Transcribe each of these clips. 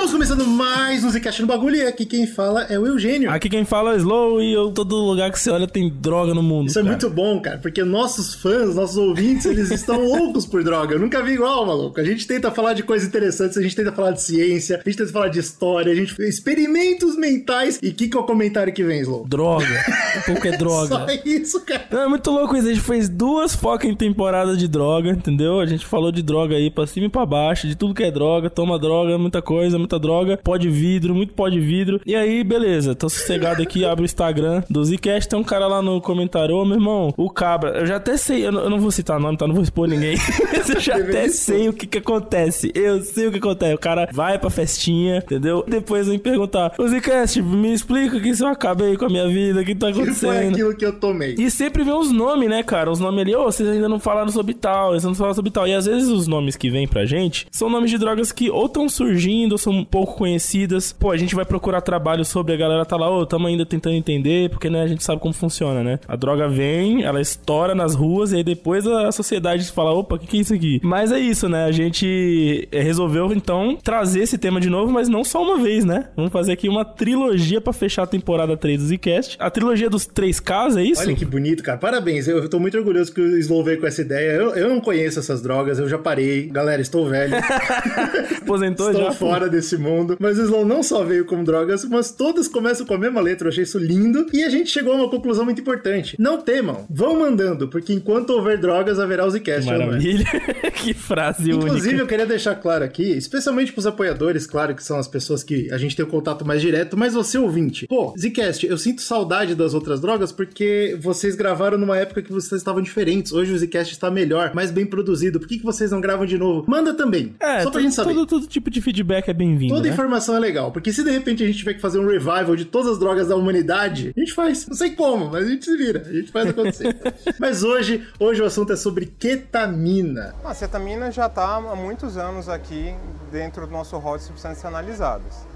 Estamos começando mais um Zcast no bagulho e aqui quem fala é o Eugênio. Aqui quem fala é o Slow e eu, todo lugar que você olha tem droga no mundo. Isso é cara. muito bom, cara, porque nossos fãs, nossos ouvintes, eles estão loucos por droga. Eu nunca vi igual, maluco. A gente tenta falar de coisas interessantes, a gente tenta falar de ciência, a gente tenta falar de história, a gente fez experimentos mentais. E o que, que é o comentário que vem, Slow? Droga. Pouco é droga. Só isso, cara. Não, é muito louco isso. A gente fez duas focas em temporada de droga, entendeu? A gente falou de droga aí pra cima e pra baixo, de tudo que é droga, toma droga, muita coisa, muita droga, pó de vidro, muito pó de vidro. E aí, beleza, tô sossegado aqui, abre o Instagram do Zcast, tem um cara lá no comentário, ô meu irmão, o cabra, eu já até sei, eu não, eu não vou citar nome, tá? Não vou expor ninguém. Mas eu já até sei o que que acontece. Eu sei o que acontece. O cara vai pra festinha, entendeu? Depois vem perguntar, ô Zcast, me explica o que se eu acabei com a minha vida, o que tá Que foi acontecendo? aquilo que eu tomei. E sempre vem os nomes, né, cara? Os nomes ali, ô, vocês ainda não falaram sobre tal, vocês não falaram sobre tal. E às vezes os nomes que vêm pra gente são nomes de drogas que ou estão surgindo, ou são pouco conhecidas. Pô, a gente vai procurar trabalho sobre, a galera tá lá, ô, tamo ainda tentando entender, porque, né, a gente sabe como funciona, né? A droga vem, ela estoura nas ruas, e aí depois a sociedade fala, opa, o que, que é isso aqui? Mas é isso, né? A gente eh, resolveu, então, trazer esse tema de novo, mas não só uma vez, né? Vamos fazer aqui uma trilogia pra fechar a temporada 3 do Zcast. A trilogia dos 3Ks, é isso? Olha que bonito, cara. Parabéns. Eu tô muito orgulhoso que o Slow veio com essa ideia. Eu, eu não conheço essas drogas, eu já parei. Galera, estou velho. Aposentou Estou já? fora desse mundo. Mas o Slow não só veio com drogas, mas todas começam com a mesma letra. Eu achei isso lindo. E a gente chegou a uma conclusão muito importante. Não temam, vão mandando, porque enquanto houver drogas, haverá o Zcast. não é? Maravilha. que frase Inclusive, única. eu queria deixar claro aqui, especialmente pros apoiadores, claro, que são as pessoas que a gente tem o contato mais direto, mas você ouvinte. Pô, Zcast, eu sinto saudade das outras drogas porque vocês gravaram numa época que vocês estavam diferentes. Hoje o Zcast está melhor, mais bem produzido. Por que, que vocês não gravam de novo? Manda também. É, só pra gente saber. Todo, todo tipo de feedback é bem-vindo, Toda né? informação é legal, porque se de repente a gente tiver que fazer um revival de todas as drogas da humanidade, a gente faz. Não sei como, mas a gente se vira, a gente faz acontecer. mas hoje, hoje o assunto é sobre ketamina. A cetamina já está há muitos anos aqui dentro do nosso rol de substâncias analisadas.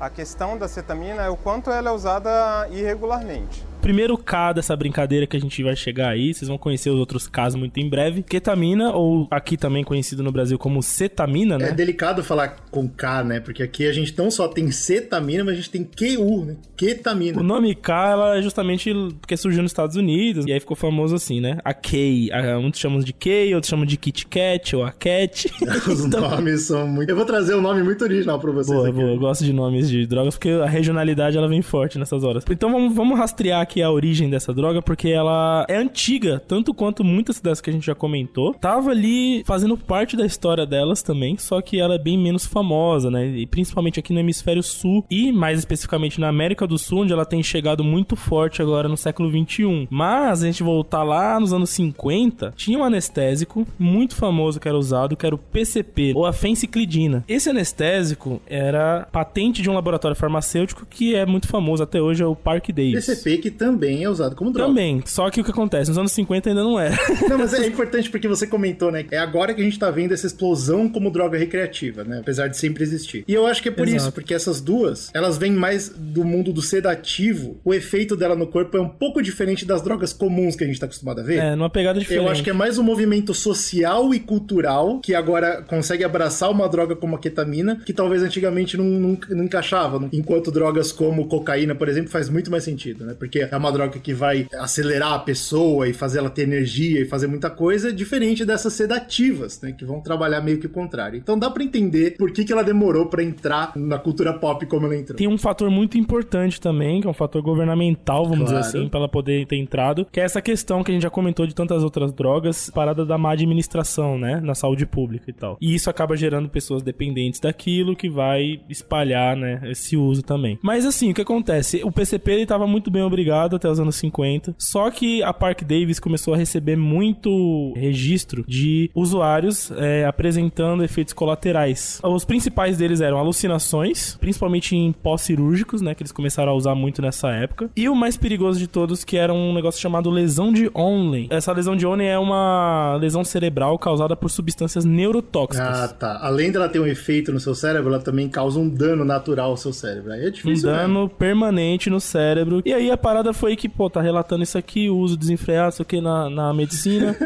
A questão da cetamina é o quanto ela é usada irregularmente. Primeiro K dessa brincadeira que a gente vai chegar aí, vocês vão conhecer os outros Ks muito em breve. Ketamina, ou aqui também conhecido no Brasil como cetamina, né? É delicado falar com K, né? Porque aqui a gente não só tem cetamina, mas a gente tem QU, né? Ketamina. O nome K, ela é justamente porque surgiu nos Estados Unidos, e aí ficou famoso assim, né? A K, a- uns chamam de K, outros chamam de Kit Kat, ou a Cat. Os Então- nomes são muito. Eu vou trazer um nome muito original pra vocês. Boa, aqui. boa. Eu gosto de nomes de drogas porque a regionalidade ela vem forte nessas horas. Então vamos, vamos rastrear aqui a origem dessa droga porque ela é antiga, tanto quanto muitas dessas que a gente já comentou. Tava ali fazendo parte da história delas também, só que ela é bem menos famosa, né? E principalmente aqui no hemisfério sul e mais especificamente na América do Sul, onde ela tem chegado muito forte agora no século 21. Mas a gente voltar lá nos anos 50, tinha um anestésico muito famoso que era usado, que era o PCP, ou a fenciclidina. Esse anestésico era patente de um laboratório farmacêutico que é muito famoso até hoje, é o Park Davis. PCP que também é usado como droga. Também, só que o que acontece? Nos anos 50 ainda não era. Não, mas é importante porque você comentou, né? É agora que a gente tá vendo essa explosão como droga recreativa, né? Apesar de sempre existir. E eu acho que é por Exato. isso, porque essas duas, elas vêm mais do mundo do sedativo. O efeito dela no corpo é um pouco diferente das drogas comuns que a gente tá acostumado a ver. É, numa pegada diferente. Eu acho que é mais um movimento social e cultural que agora consegue abraçar uma droga como a ketamina, que talvez antigamente não, não, não encaixava. não- Enquanto drogas como cocaína, por exemplo, faz muito mais sentido, né? Porque é uma droga que vai acelerar a pessoa e fazer ela ter energia e fazer muita coisa, diferente dessas sedativas, né? Que vão trabalhar meio que o contrário. Então dá pra entender por que, que ela demorou pra entrar na cultura pop como ela entrou. Tem um fator muito importante também, que é um fator governamental, vamos Claro. dizer assim, pra ela poder ter entrado, que é essa questão que a gente já comentou de tantas outras drogas, parada da má administração, né, na saúde pública e tal. E isso acaba gerando pessoas dependentes daquilo que vai espalhar, né, esse uso também. Mas assim, o que acontece? O PCP ele tava muito bem obrigado até os anos 50. Só que a Park Davis começou a receber muito registro de usuários é, apresentando efeitos colaterais. Os principais deles eram alucinações, principalmente em pós-cirúrgicos, né? Que eles começaram a usar muito nessa época. E o mais perigoso de todos, que era um negócio chamado lesão de Onley. Essa lesão de Onley é uma lesão cerebral causada por substâncias neurotóxicas. Ah, tá. Além dela ter um efeito no seu cérebro, ela também causa um dano natural ao seu cérebro. Aí é difícil. Um dano mesmo. permanente no cérebro. E aí a parada foi que, pô, tá relatando isso aqui, o uso desenfreado, isso aqui na, na medicina.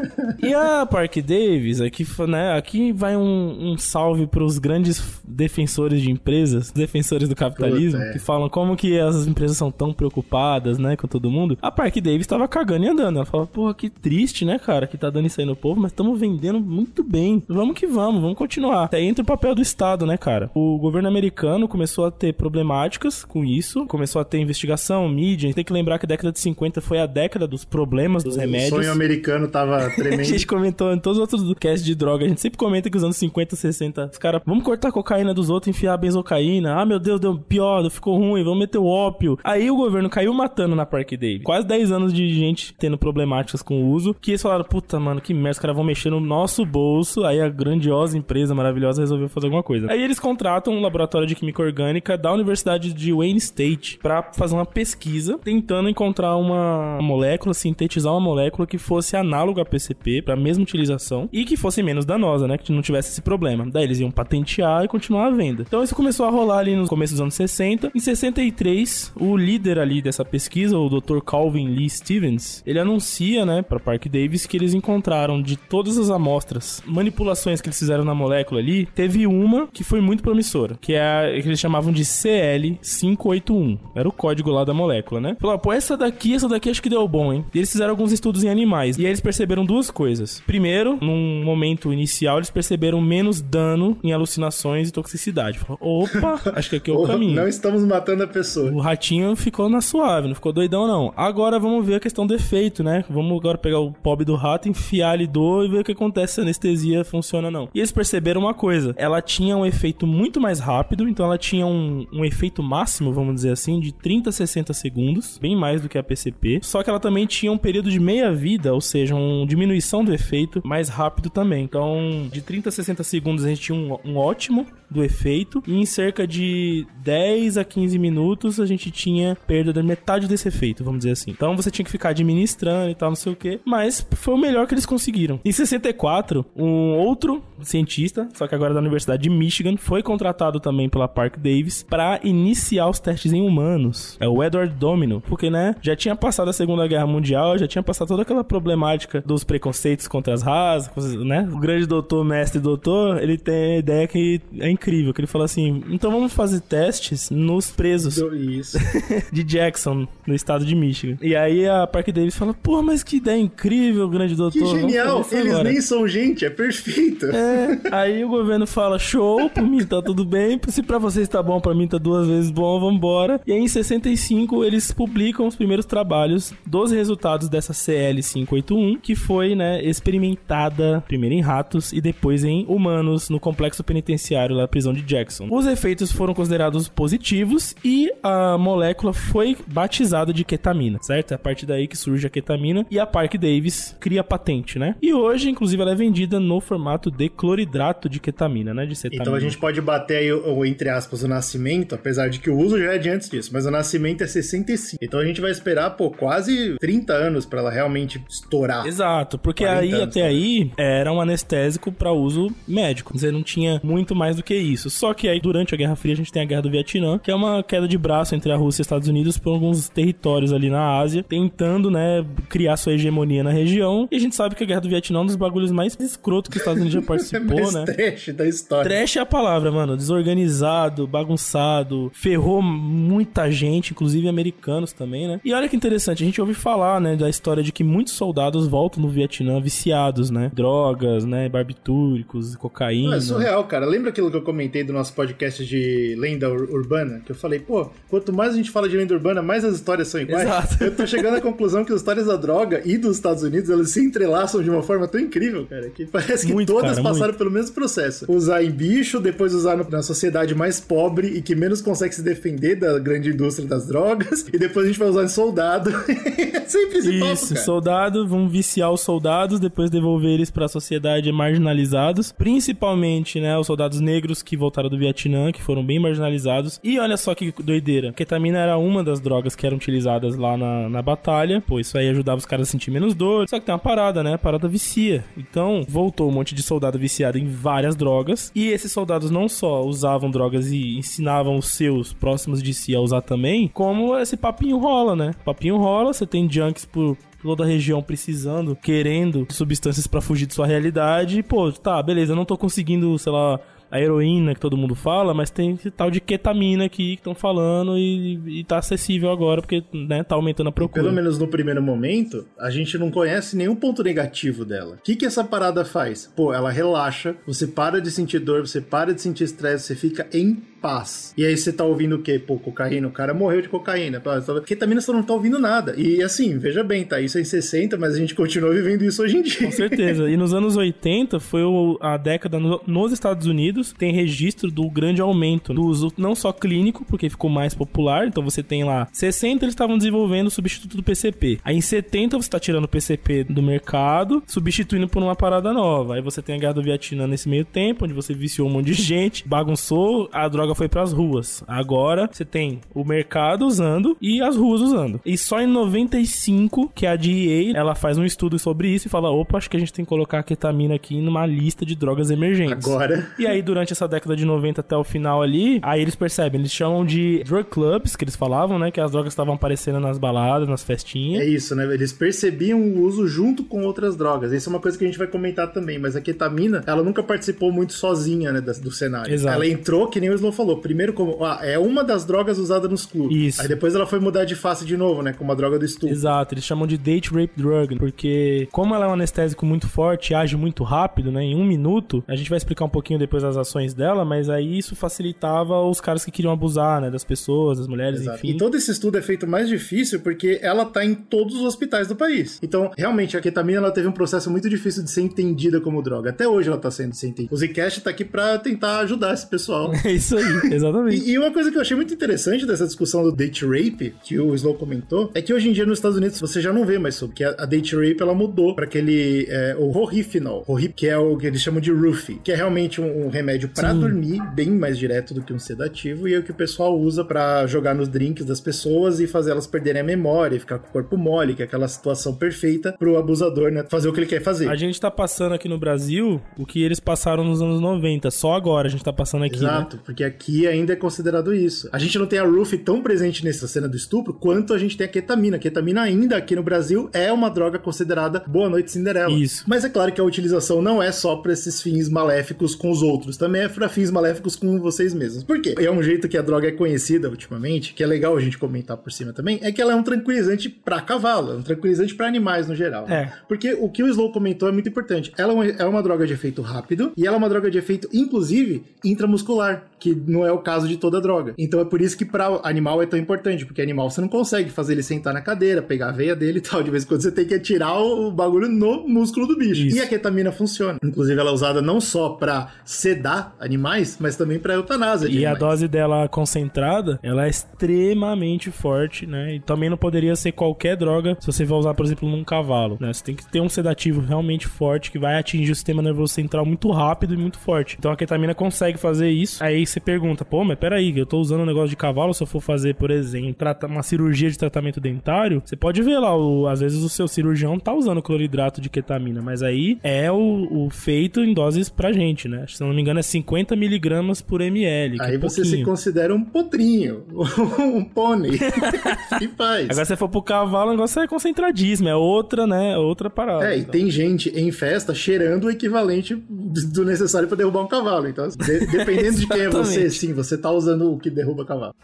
e a Park Davis, aqui, né, aqui vai um, um salve pros grandes defensores de empresas, defensores do capitalismo, Puta, é. que falam como que as empresas são tão preocupadas, né, com todo mundo. A Park Davis tava cagando e andando. Ela falou, porra, que triste, né, cara, que tá dando isso aí no povo, mas estamos vendendo muito bem. Vamos que vamos, vamos continuar. Aí entra o papel do Estado, né, cara? O governo americano começou a ter problemáticas com isso, começou a ter investigação, mídia. Tem que lembrar que a década de 50 foi a década dos problemas dos O remédios. sonho americano tava A tremendo. gente comentou em todos os outros casts de droga, a gente sempre comenta que os anos 50, 60, os caras, vamos cortar a cocaína dos outros, enfiar a benzocaína. Ah, meu Deus, deu pior, ficou ruim, vamos meter o ópio. Aí o governo caiu matando na Park Davis. Quase 10 anos de gente tendo problemáticas com o uso, que eles falaram, puta, mano, que merda, os caras vão mexer no nosso bolso. Aí a grandiosa empresa maravilhosa resolveu fazer alguma coisa. Aí eles contratam um laboratório de química orgânica da Universidade de Wayne State pra fazer uma pesquisa tentando encontrar uma molécula, sintetizar uma molécula que fosse análoga a PCP pra mesma utilização e que fosse menos danosa, né? Que não tivesse esse problema. Daí eles iam patentear e continuar a venda. Então isso começou a rolar ali no começo dos anos 60. Em 63, o líder ali dessa pesquisa, o Dr. Calvin Lee Stevens, ele anuncia, né, pra Park Davis que eles encontraram de todas as amostras, manipulações que eles fizeram na molécula ali, teve uma que foi muito promissora, que é a que eles chamavam de CL581. Era o código lá da molécula, né? Falaram, pô, essa daqui, essa daqui acho que deu bom, hein? E eles fizeram alguns estudos em animais. E aí eles perceberam duas coisas. Primeiro, num momento inicial, eles perceberam menos dano em alucinações e toxicidade. Falaram, opa, acho que aqui é o caminho. Não estamos matando a pessoa. O ratinho ficou na suave, não ficou doidão, não. Agora vamos ver a questão do efeito, né? Vamos agora pegar o pobre do rato, enfiar ali do e ver o que acontece se a anestesia funciona ou não. E eles perceberam uma coisa: ela tinha um efeito muito mais rápido, então ela tinha um, um efeito máximo, vamos dizer assim, de 30 a 60 segundos, bem mais do que a PCP. Só que ela também tinha um período de meia-vida, ou seja, uma diminuição do efeito mais rápido também. Então, de 30 a 60 segundos a gente tinha um, um ótimo do efeito, e em cerca de 10 a 15 minutos a gente tinha perda da metade desse efeito, vamos dizer assim. Então você tinha que ficar administrando e tal, não sei o que, mas foi o melhor que eles conseguiram. Em 64, um outro cientista, só que agora da Universidade de Michigan, foi contratado também pela Park Davis para iniciar os testes em humanos. É o Edward Domino, porque né, já tinha passado a Segunda Guerra Mundial, já tinha passado toda aquela problemática dos preconceitos contra as raças, né? O grande doutor, mestre doutor, ele tem a ideia que é incrível, que ele fala assim: "Então vamos fazer testes nos presos de Jackson, no estado de Michigan". E aí a Park Davis fala: "Pô, mas que ideia incrível, grande doutor. Que genial! Eles agora." nem são gente, é perfeito. É, aí o governo fala: show, por mim tá tudo bem. Se pra vocês tá bom, pra mim tá duas vezes bom, vambora. E aí em 65 eles publicam os primeiros trabalhos dos resultados dessa CL581, que foi, né, experimentada primeiro em ratos e depois em humanos no complexo penitenciário lá da prisão de Jackson. Os efeitos foram considerados positivos e a molécula foi batizada de ketamina, certo? É a partir daí que surge a ketamina e a Park Davis cria a patente, né? E hoje, inclusive, ela é vendida no formato de cloridrato de ketamina, né? De cetamina. Então a gente pode bater aí, o, entre aspas, o nascimento, apesar de que o uso já é de antes disso, mas o nascimento é 65. Então a gente vai esperar, pô, quase 30 anos pra ela realmente estourar. Exato, porque 40 aí anos, até né? aí era um anestésico pra uso médico. Você não tinha muito mais do que isso. Só que aí durante a Guerra Fria a gente tem a Guerra do Vietnã, que é uma queda de braço entre a Rússia e os Estados Unidos por alguns territórios ali na Ásia, tentando, né, criar sua hegemonia na região. E a gente sabe que a Guerra do Vietnã é um dos bagulhos mais escroto que os Estados Unidos já É participou, mais né? trash da história. Trash é a palavra, mano. Desorganizado, bagunçado, ferrou muita gente, inclusive americanos também, né? E olha que interessante, a gente ouve falar, né, da história de que muitos soldados voltam no Vietnã viciados, né? Drogas, né? Barbitúricos, cocaína. Não, é surreal, cara. Lembra aquilo que eu comentei do nosso podcast de lenda ur- urbana? Que eu falei, pô, quanto mais a gente fala de lenda urbana, mais as histórias são iguais. Exato. Eu tô chegando à conclusão que as histórias da droga e dos Estados Unidos, elas se entrelaçam de uma forma tão incrível, cara, que parece que Muito, todas cara, passaram muito. pelo mesmo processo. Usar em bicho, depois usar na sociedade mais pobre e que menos consegue se defender da grande indústria das drogas, e depois a gente vai usar em soldado. sempre esse papo, Isso, cara. soldado, vão viciar os soldados, depois devolver eles pra sociedade marginalizados, principalmente, né, os soldados negros que voltaram do Vietnã, que foram bem marginalizados. E olha só que doideira, ketamina era uma das drogas que eram utilizadas lá na, na batalha, pô, isso aí ajudava os caras a sentir menos dor. Só que tem uma parada, né, a parada vicia. Então, voltou um monte de soldado viciado em várias drogas, e esses soldados não só usavam drogas e ensinavam os seus próximos de si a usar também, como esse papinho rola, né? Papinho rola, você tem junkies por toda a região precisando, querendo substâncias pra fugir de sua realidade. E, pô, tá, beleza, eu não tô conseguindo, sei lá, a heroína que todo mundo fala, mas tem esse tal de ketamina aqui que estão falando e, e tá acessível agora porque, né, tá aumentando a procura. Pelo menos no primeiro momento, a gente não conhece nenhum ponto negativo dela. O que, que essa parada faz? Pô, ela relaxa, você para de sentir dor, você para de sentir estresse, você fica em paz. E aí você tá ouvindo o quê? Pô, cocaína, o cara morreu de cocaína. Ketamina você não tá ouvindo nada. E assim, veja bem, tá? Isso é em 60, mas a gente continua vivendo isso hoje em dia. Com certeza. E nos anos 80 foi a década no- nos Estados Unidos, tem registro do grande aumento do uso não só clínico, porque ficou mais popular, então você tem lá 60 eles estavam desenvolvendo o substituto do PCP. Aí em 70 você tá tirando o PCP do mercado, substituindo por uma parada nova. Aí você tem a guerra do Vietnã nesse meio tempo, onde você viciou um monte de gente, bagunçou, a droga foi pras ruas. Agora você tem o mercado usando e as ruas usando. E só em 95 que a DEA, ela faz um estudo sobre isso e fala, opa, acho que a gente tem que colocar a ketamina aqui numa lista de drogas emergentes. Agora. E aí, durante essa década de 90 até o final ali, aí eles percebem, eles chamam de drug clubs, que eles falavam, né? Que as drogas estavam aparecendo nas baladas, nas festinhas. É isso, né? Eles percebiam o uso junto com outras drogas. Isso é uma coisa que a gente vai comentar também, mas a ketamina, ela nunca participou muito sozinha, né, do cenário. Exato. Ela entrou, que nem o Slow falou, primeiro como, ah, é uma das drogas usadas nos clubes. Isso. Aí depois ela foi mudar de face de novo, né, como a droga do estupro. Exato, eles chamam de date rape drug, porque como ela é um anestésico muito forte e age muito rápido, né, em um minuto, a gente vai explicar um pouquinho depois as ações dela, mas aí isso facilitava os caras que queriam abusar, né, das pessoas, das mulheres, Exato. enfim. E todo esse estudo é feito mais difícil porque ela tá em todos os hospitais do país. Então, realmente, a ketamina ela teve um processo muito difícil de ser entendida como droga. Até hoje ela tá sendo sem entendida. O Zcast tá aqui pra tentar ajudar esse pessoal. É isso aí, exatamente. E, e uma coisa que eu achei muito interessante dessa discussão do date rape, que o Slow comentou, é que hoje em dia nos Estados Unidos você já não vê mais sobre, que a, a date rape ela mudou para aquele, é, o Rorifinol, Rorip, que é o que eles chamam de roofie, que é realmente um, um remédio para dormir, bem mais direto do que um sedativo, e é o que o pessoal usa para jogar nos drinks das pessoas e fazer elas perderem a memória, e ficar com o corpo mole, que é aquela situação perfeita pro abusador, né, fazer o que ele quer fazer. A gente tá passando aqui no Brasil o que eles passaram nos anos 90, só agora a gente tá passando aqui, né? Exato, porque aqui ainda é considerado isso. A gente não tem a Roof tão presente nessa cena do estupro quanto a gente tem a ketamina. A ketamina ainda aqui no Brasil é uma droga considerada Boa Noite Cinderela. Isso. Mas é claro que a utilização não é só para esses fins maléficos com os outros, também é para fins maléficos com vocês mesmos. Por quê? É um jeito que a droga é conhecida ultimamente, que é legal a gente comentar por cima também, é que ela é um tranquilizante para cavalo, é um tranquilizante para animais no geral. É. Porque o que o Slow comentou é muito importante. Ela é uma- é uma droga de efeito rápido e ela é uma droga de efeito, inclusive, intramuscular, que não é o caso de toda droga. Então é por isso que para animal é tão importante, porque animal você não consegue fazer ele sentar na cadeira, pegar a veia dele e tal. De vez em quando você tem que atirar o bagulho no músculo do bicho. Isso. E a ketamina funciona. Inclusive, ela é usada não só para sedar animais, mas também para eutanásia. E a animais. dose dela concentrada, ela é extremamente forte, né? E também não poderia ser qualquer droga se você vai usar, por exemplo, num cavalo, né? Você tem que ter um sedativo realmente forte que vai atingir o sistema nervoso central muito rápido e muito forte. Então a ketamina consegue fazer isso. Aí você pergunta, pô, mas peraí, eu tô usando um negócio de cavalo, se eu for fazer, por exemplo, uma cirurgia de tratamento dentário, você pode ver lá, o- às vezes o seu cirurgião tá usando cloridrato de ketamina, mas aí é o, o feito em doses pra gente, né? Se eu não me engano é 50 miligramas por ml. é Aí você se pouquinho. considera um potrinho, um pônei. e faz. Agora, se você for pro cavalo, o negócio é concentradíssimo. É outra, né? Outra parada. É, e Então. tem gente em festa cheirando o equivalente do necessário pra derrubar um cavalo. Então, de- dependendo de quem é você. Sim, você tá usando o que derruba cavalo.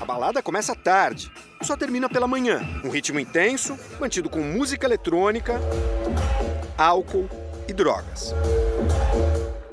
A balada começa tarde, só termina pela manhã. Um ritmo intenso, mantido com música eletrônica, álcool e drogas.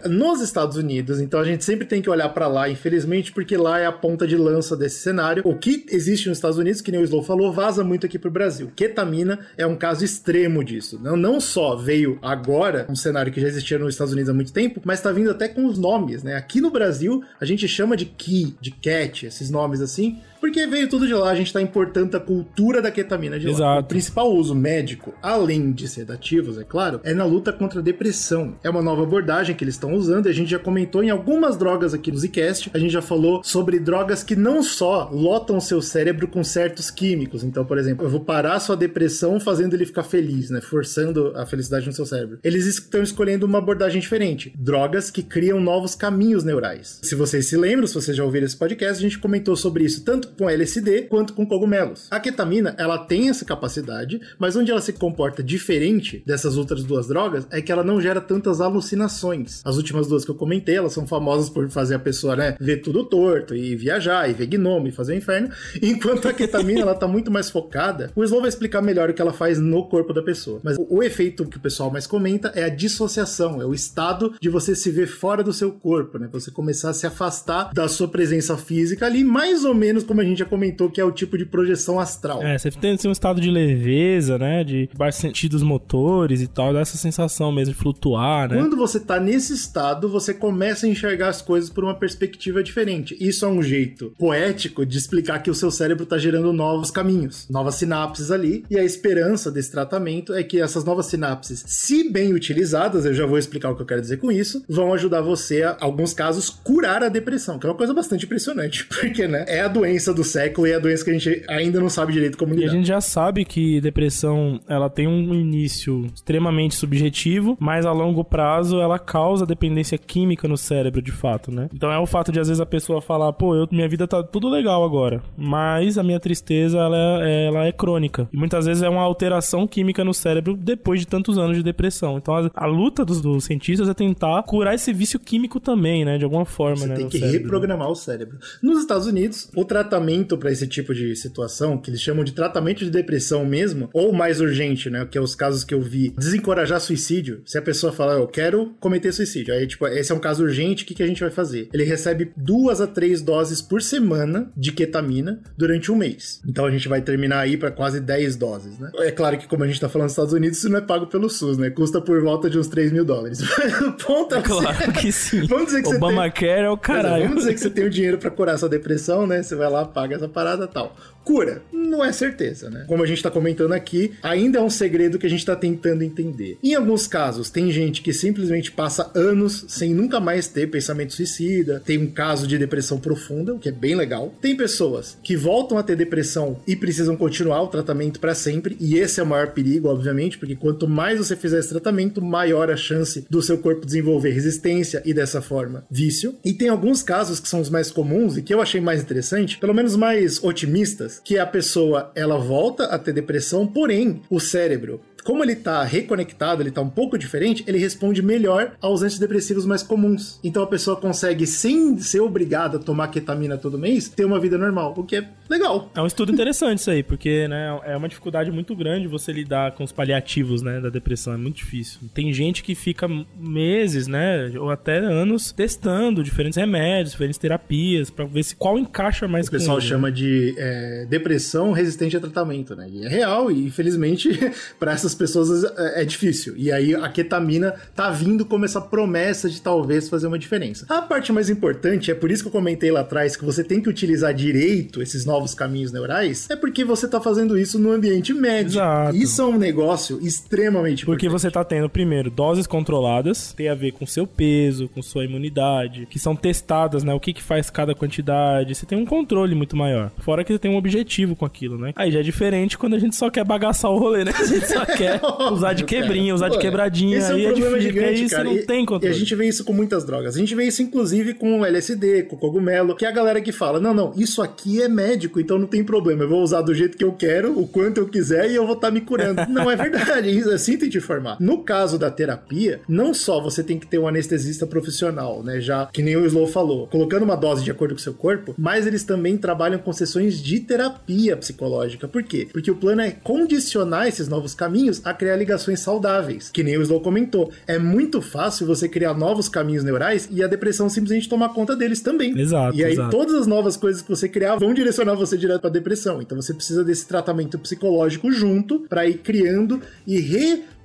Nos Estados Unidos, então a gente sempre tem que olhar para lá, infelizmente, porque lá é a ponta de lança desse cenário. O que existe nos Estados Unidos, que nem o Slow falou, vaza muito aqui pro Brasil. Ketamina é um caso extremo disso. Não, não só veio agora, um cenário que já existia nos Estados Unidos há muito tempo, mas tá vindo até com os nomes, né? Aqui no Brasil, a gente chama de Ki, de Cat, esses nomes assim, porque veio tudo de lá, a gente tá importando a cultura da ketamina de lá. Exato. O principal uso médico, além de sedativos, é claro, é na luta contra a depressão. É uma nova abordagem que eles estão usando e a gente já comentou em algumas drogas aqui no Zcast. A gente já falou sobre drogas que não só lotam seu cérebro com certos químicos. Então, por exemplo, eu vou parar sua depressão fazendo ele ficar feliz, né? Forçando a felicidade no seu cérebro. Eles estão escolhendo uma abordagem diferente. Drogas que criam novos caminhos neurais. Se vocês se lembram, se vocês já ouviram esse podcast, a gente comentou sobre isso tanto com LSD quanto com cogumelos. A ketamina, ela tem essa capacidade, mas onde ela se comporta diferente dessas outras duas drogas é que ela não gera tantas alucinações. As últimas duas que eu comentei, elas são famosas por fazer a pessoa, né, ver tudo torto e viajar e ver gnome e fazer o inferno, enquanto a ketamina, ela tá muito mais focada. O Slow vai explicar melhor o que ela faz no corpo da pessoa. Mas o, o efeito que o pessoal mais comenta é a dissociação, é o estado de você se ver fora do seu corpo, né? Você começar a se afastar da sua presença física ali, mais ou menos como a gente já comentou, que é o tipo de projeção astral. É, você tem assim, um estado de leveza, né? De baixo sentido dos motores e tal, dá essa sensação mesmo de flutuar, né? Quando você tá nesse estado, você começa a enxergar as coisas por uma perspectiva diferente. Isso é um jeito poético de explicar que o seu cérebro tá gerando novos caminhos, novas sinapses ali, e a esperança desse tratamento é que essas novas sinapses, se bem utilizadas, eu já vou explicar o que eu quero dizer com isso, vão ajudar você a, alguns casos, curar a depressão, que é uma coisa bastante impressionante, porque, né, é a doença do século e é a doença que a gente ainda não sabe direito como E lidar. a gente já sabe que depressão ela tem um início extremamente subjetivo, mas a longo prazo ela causa dependência química no cérebro, de fato, né? Então é o fato de às vezes a pessoa falar, pô, eu, minha vida tá tudo legal agora, mas a minha tristeza ela é, ela é crônica. E muitas vezes é uma alteração química no cérebro depois de tantos anos de depressão. Então a, a luta dos, dos cientistas é tentar curar esse vício químico também, né? De alguma forma, Você né? tem no que cérebro. reprogramar o cérebro. Nos Estados Unidos, o tratamento para esse tipo de situação, que eles chamam de tratamento de depressão mesmo, ou mais urgente, né? Que é os casos que eu vi, desencorajar suicídio. Se a pessoa fala, eu quero cometer suicídio, aí, tipo, esse é um caso urgente, o que, que a gente vai fazer? Ele recebe duas a três doses por semana de ketamina durante um mês. Então a gente vai terminar aí para quase 10 doses, né? É claro que, como a gente tá falando nos Estados Unidos, isso não é pago pelo SUS, né? Custa por volta de uns 3 mil dólares. o ponto é que Claro que sim. Vamos dizer que você tem- é o é, caralho. vamos dizer que você tem o dinheiro pra curar sua depressão, né? Você vai lá, paga essa parada tal. Cura? Não é certeza, né? Como a gente tá comentando aqui, ainda é um segredo que a gente tá tentando entender. Em alguns casos, tem gente que simplesmente passa anos sem nunca mais ter pensamento suicida, tem um caso de depressão profunda, o que é bem legal. Tem pessoas que voltam a ter depressão e precisam continuar o tratamento pra sempre, e esse é o maior perigo, obviamente, porque quanto mais você fizer esse tratamento, maior a chance do seu corpo desenvolver resistência e dessa forma vício. E tem alguns casos que são os mais comuns e que eu achei mais interessante, pelo menos mais otimistas, que a pessoa ela volta a ter depressão, porém o cérebro como ele tá reconectado, ele tá um pouco diferente, ele responde melhor aos antidepressivos mais comuns. Então a pessoa consegue, sem ser obrigada a tomar ketamina todo mês, ter uma vida normal, o que é legal. É um estudo interessante isso aí, porque né, é uma dificuldade muito grande você lidar com os paliativos né, da depressão, é muito difícil. Tem gente que fica meses, né, ou até anos, testando diferentes remédios, diferentes terapias, pra ver se qual encaixa mais O pessoal com ele, chama de é, depressão resistente a tratamento, né? E é real, e infelizmente, para essas pessoas é, é difícil. E aí a ketamina tá vindo como essa promessa de talvez fazer uma diferença. A parte mais importante, é por isso que eu comentei lá atrás que você tem que utilizar direito esses novos caminhos neurais, é porque você tá fazendo isso no ambiente médio. Exato. Isso é um negócio extremamente Porque importante. você tá tendo, primeiro, doses controladas, tem a ver com seu peso, com sua imunidade, que são testadas, né? O que que faz cada quantidade. Você tem um controle muito maior. Fora que você tem um objetivo com aquilo, né? Aí já é diferente quando a gente só quer bagaçar o rolê, né? A gente só quer usar de quebrinha, usar de quebradinha. Esse é um aí é problema difícil, porque gigante, cara. você não E- tem E controle. a gente vê isso com muitas drogas. A gente vê isso, inclusive, com LSD, com cogumelo, que é a galera que fala: não, não, isso aqui é médico. Médico, então não tem problema. Eu vou usar do jeito que eu quero, o quanto eu quiser e eu vou estar tá me curando. Não é verdade, isso é assim tem te informar. No caso da terapia, não só você tem que ter um anestesista profissional, né? Já que nem o Slow falou, colocando uma dose de acordo com o seu corpo, mas eles também trabalham com sessões de terapia psicológica. Por quê? Porque o plano é condicionar esses novos caminhos a criar ligações saudáveis. Que nem o Slow comentou. É muito fácil você criar novos caminhos neurais e a depressão simplesmente tomar conta deles também. Exato. E aí exato. todas as novas coisas que você criar vão direcionar você direto para depressão. Então você precisa desse tratamento psicológico junto para ir criando e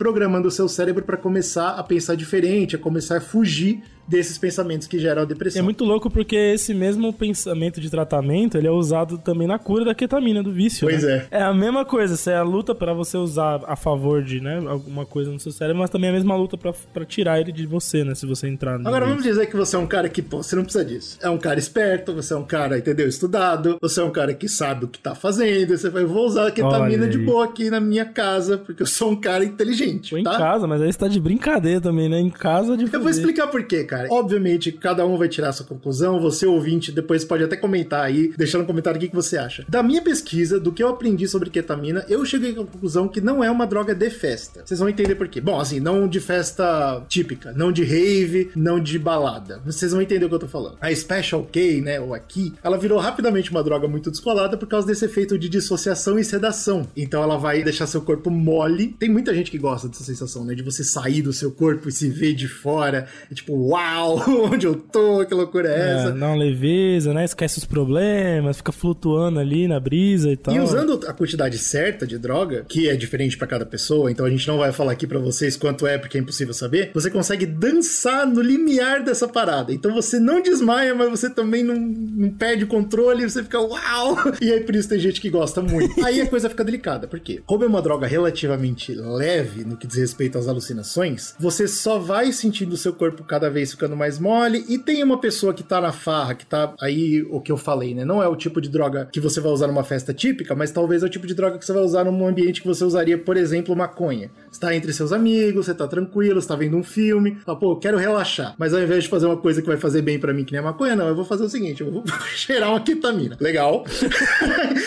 reprogramando o seu cérebro para começar a pensar diferente, a começar a fugir desses pensamentos que geram a depressão. É muito louco porque esse mesmo pensamento de tratamento, ele é usado também na cura da ketamina, do vício. Pois né? é. É a mesma coisa, é a luta para você usar a favor de, né, alguma coisa no seu cérebro, mas também é a mesma luta para tirar ele de você, né, se você entrar no Agora vício. vamos dizer que você é um cara que, pô, você não precisa disso. É um cara esperto, você é um cara, entendeu, estudado, você é um cara que sabe o que tá fazendo, você vai, vou usar a ketamina de boa aqui na minha casa, porque eu sou um cara inteligente, Ou em tá? casa, mas aí você tá de brincadeira também, né? Em casa de Eu vou fuder. explicar por quê, cara. Obviamente, cada um vai tirar sua conclusão. Você, ouvinte, depois pode até comentar aí, deixando no comentário o que que você acha. Da minha pesquisa, do que eu aprendi sobre ketamina, eu cheguei à conclusão que não é uma droga de festa. Vocês vão entender por quê. Bom, assim, não de festa típica, não de rave, não de balada. Vocês vão entender o que eu tô falando. A Special K, né, ou aqui, ela virou rapidamente uma droga muito descolada por causa desse efeito de dissociação e sedação. Então ela vai deixar seu corpo mole. Tem muita gente que gosta dessa sensação, né, de você sair do seu corpo e se ver de fora. É tipo, uau, onde eu tô, que loucura é É, essa? uma leveza, né? Esquece os problemas, fica flutuando ali na brisa e tal. E usando a quantidade certa de droga, que é diferente pra cada pessoa, então a gente não vai falar aqui pra vocês quanto é, porque é impossível saber, você consegue dançar no limiar dessa parada. Então você não desmaia, mas você também não, não perde o controle, você fica uau! E aí por isso tem gente que gosta muito. Aí a coisa fica delicada, porque como é uma droga relativamente leve no que diz respeito às alucinações, você só vai sentindo o seu corpo cada vez ficando mais mole e tem uma pessoa que tá na farra, que tá aí o que eu falei, né? Não é o tipo de droga que você vai usar numa festa típica, mas talvez é o tipo de droga que você vai usar num ambiente que você usaria, por exemplo, maconha. Você tá entre seus amigos, você tá tranquilo, você tá vendo um filme, fala, pô, eu quero relaxar. Mas ao invés de fazer uma coisa que vai fazer bem pra mim, que nem a maconha, não, eu vou fazer o seguinte, eu vou cheirar uma ketamina. Legal.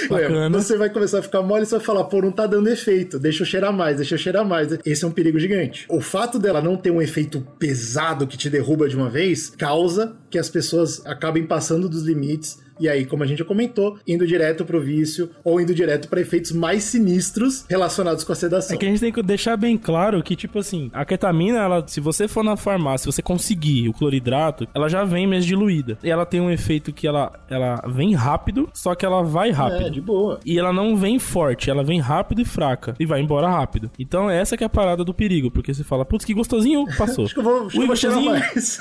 Bacana. você vai começar a ficar mole e você vai falar, pô, não tá dando efeito, deixa eu cheirar mais, deixa eu cheirar mais. Esse é um perigo gigante. O fato dela não ter um efeito pesado que te derruba de uma vez, causa que as pessoas acabem passando dos limites e aí, como a gente já comentou, indo direto pro vício ou indo direto pra efeitos mais sinistros relacionados com a sedação. É que a gente tem que deixar bem claro que, tipo assim, a ketamina, ela, se você for na farmácia, se você conseguir o cloridrato, ela já vem mais diluída. E ela tem um efeito que ela, ela vem rápido, só que ela vai rápido. É, de boa. E ela não vem forte, ela vem rápido e fraca. E vai embora rápido. Então essa que é a parada do perigo. Porque você fala, putz, que gostosinho, passou. Acho que eu vou, acho que eu vou cheirar mais.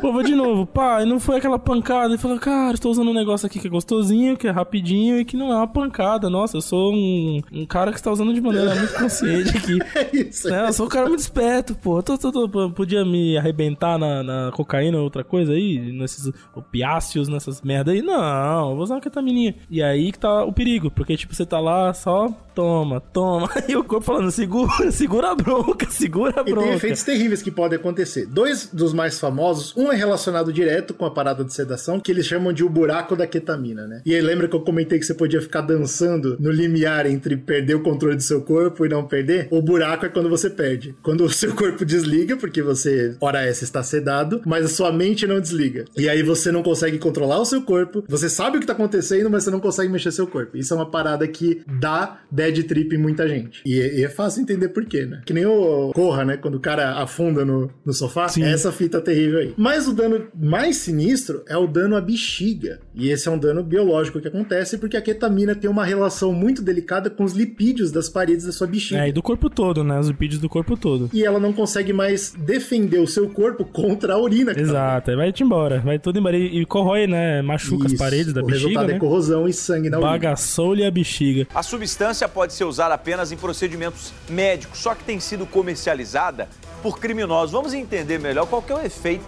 Pô, vou de novo. Pá, e não foi aquela pancada. E fala, cara, estou usando um negócio aqui que é gostosinho, que é rapidinho e que não é uma pancada. Nossa, eu sou um, um cara que está usando de maneira muito consciente aqui. é isso. Né, eu sou um cara muito esperto, pô. Tô, tô, tô- pô, podia me arrebentar na, na cocaína ou outra coisa aí, nesses opiáceos, nessas merda aí. Não, eu vou usar uma ketamininha. E aí que tá o perigo, porque tipo, você tá lá só toma, toma. E o corpo falando, segura, segura a bronca, segura a E tem bronca. efeitos terríveis que podem acontecer. Dois dos mais famosos, um é relacionado direto com a parada de sedação, que eles chamam de o buraco da ketamina, né? E aí lembra que eu comentei que você podia ficar dançando no limiar entre perder o controle do seu corpo e não perder? O buraco é quando você perde. Quando o seu corpo desliga, porque você, hora essa, está sedado, mas a sua mente não desliga. E aí você não consegue controlar o seu corpo, você sabe o que tá acontecendo, mas você não consegue mexer seu corpo. Isso é uma parada que dá bad trip em muita gente. E é, e é fácil entender por quê, né? Que nem o Corra, né? Quando o cara afunda no, no sofá, Sim. é essa fita terrível aí. Mas o dano mais sinistro é o dano à bexiga. E esse é um dano biológico que acontece porque a ketamina tem uma relação muito delicada com os lipídios das paredes da sua bexiga. É, e do corpo todo, né? Os lipídios do corpo todo. E ela não consegue mais defender o seu corpo contra a urina. tá Exato, aí vai-te embora. Vai tudo embora. E e corrói, né? Machuca as Isso. paredes da o bexiga, resultado né? é corrosão e sangue na urina. Bagaçou-lhe a bexiga. A substância pode ser usada apenas em procedimentos médicos, só que tem sido comercializada por criminosos. Vamos entender melhor qual que é o efeito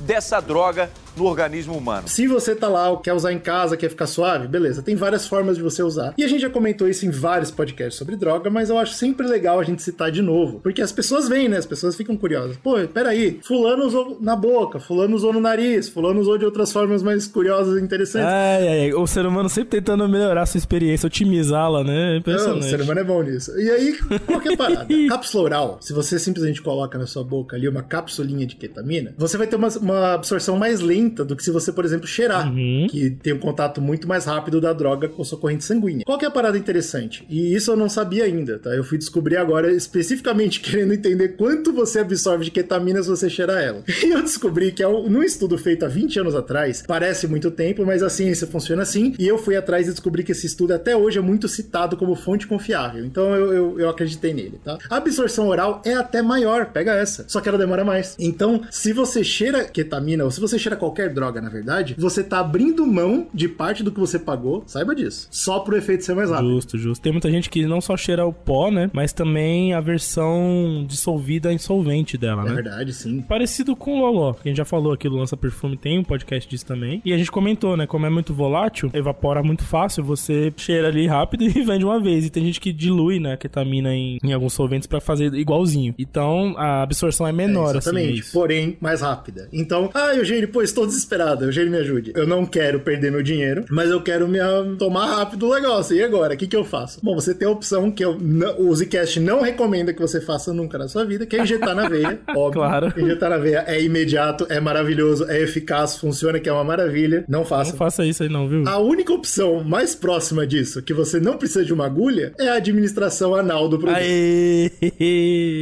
dessa droga no organismo humano. Se você tá lá, quer usar em casa, quer ficar suave, beleza. Tem várias formas de você usar. E a gente já comentou isso em vários podcasts sobre droga, mas eu acho sempre legal a gente citar de novo. Porque as pessoas veem, né? As pessoas ficam curiosas. Pô, peraí, fulano usou na boca, fulano usou no nariz, fulano usou de outras formas mais curiosas e interessantes. Ai, ai. O ser humano sempre tentando melhorar a sua experiência, otimizá-la, né? É Não, Impressionante. o ser humano é bom nisso. E aí, qual que é parada? cápsula oral, se você simplesmente coloca na sua boca ali uma capsulinha de ketamina, você vai ter uma, uma absorção mais lenta do que se você, por exemplo, cheirar, Uhum. que tem um contato muito mais rápido da droga com a sua corrente sanguínea. Qual que é a parada interessante? E isso eu não sabia ainda, tá? Eu fui descobrir agora, especificamente querendo entender quanto você absorve de ketamina se você cheirar ela. E eu descobri que é um- num estudo feito há 20 anos atrás, parece muito tempo, mas a ciência funciona assim, e eu fui atrás e descobri que esse estudo até hoje é muito citado como fonte confiável. Então eu, eu, eu acreditei nele, tá? A absorção oral é até maior, pega essa. Só que ela demora mais. Então, se você cheira ketamina, ou se você cheira qualquer droga, na verdade, você tá abrindo mão de parte do que você pagou, saiba disso. Só pro efeito ser mais rápido. Justo, justo. Tem muita gente que não só cheira o pó, né? Mas também a versão dissolvida em solvente dela, É né? verdade, sim. Parecido com o Loló, que a gente já falou aqui do Lança Perfume, tem um podcast disso também. E a gente comentou, né? Como é muito volátil, evapora muito fácil, você cheira ali rápido e vende uma vez. E tem gente que dilui, né, a ketamina em, em alguns solventes pra fazer igualzinho. Então a absorção é menor, É, assim. exatamente, é isso. porém mais rápida. Então, ah, Eugênio, pô, estou desesperado. Eugênio, me ajude. Eu não quero perder meu dinheiro, mas eu quero me ah, tomar rápido o negócio. E agora, o que, que eu faço? Bom, você tem a opção que eu, não- o Zcast não recomenda que você faça nunca na sua vida, que é injetar na veia. óbvio. Claro. Injetar na veia é imediato, é maravilhoso, é eficaz, funciona, que é uma maravilha. Não faça. Não faça isso aí não, viu? A única opção mais próxima disso, que você não precisa de uma agulha, é a administração anal do produto. Aê!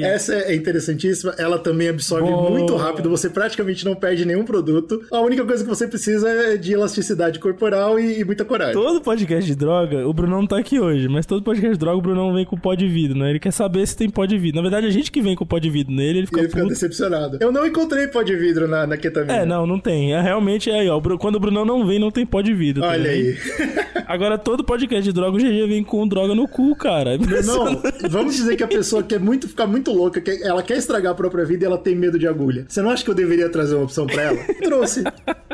Essa é interessantíssima, ela também absorve Boa. muito rápido, você praticamente não perde nenhum produto. A única coisa que você precisa é de elasticidade corporal e, e muita coragem. Todo podcast de droga, o Brunão não tá aqui hoje, mas todo podcast de droga o Brunão vem com pó de vidro, né? Ele quer saber se tem pó de vidro. Na verdade, a gente que vem com pó de vidro nele, ele fica ele fica decepcionado. Eu não encontrei pó de vidro na, na ketamina. É, não, não tem. É realmente é aí, ó. Quando o Brunão não vem, não tem pó de vidro. tá Olha aí. Agora, todo podcast de droga, o GG vem com droga no cu, cara. É Não, vamos dizer que a pessoa quer muito ficar muito louca, que ela quer estragar a própria vida e ela tem medo de agulha. Você não acha que eu deveria trazer uma opção pra ela? Trouxe.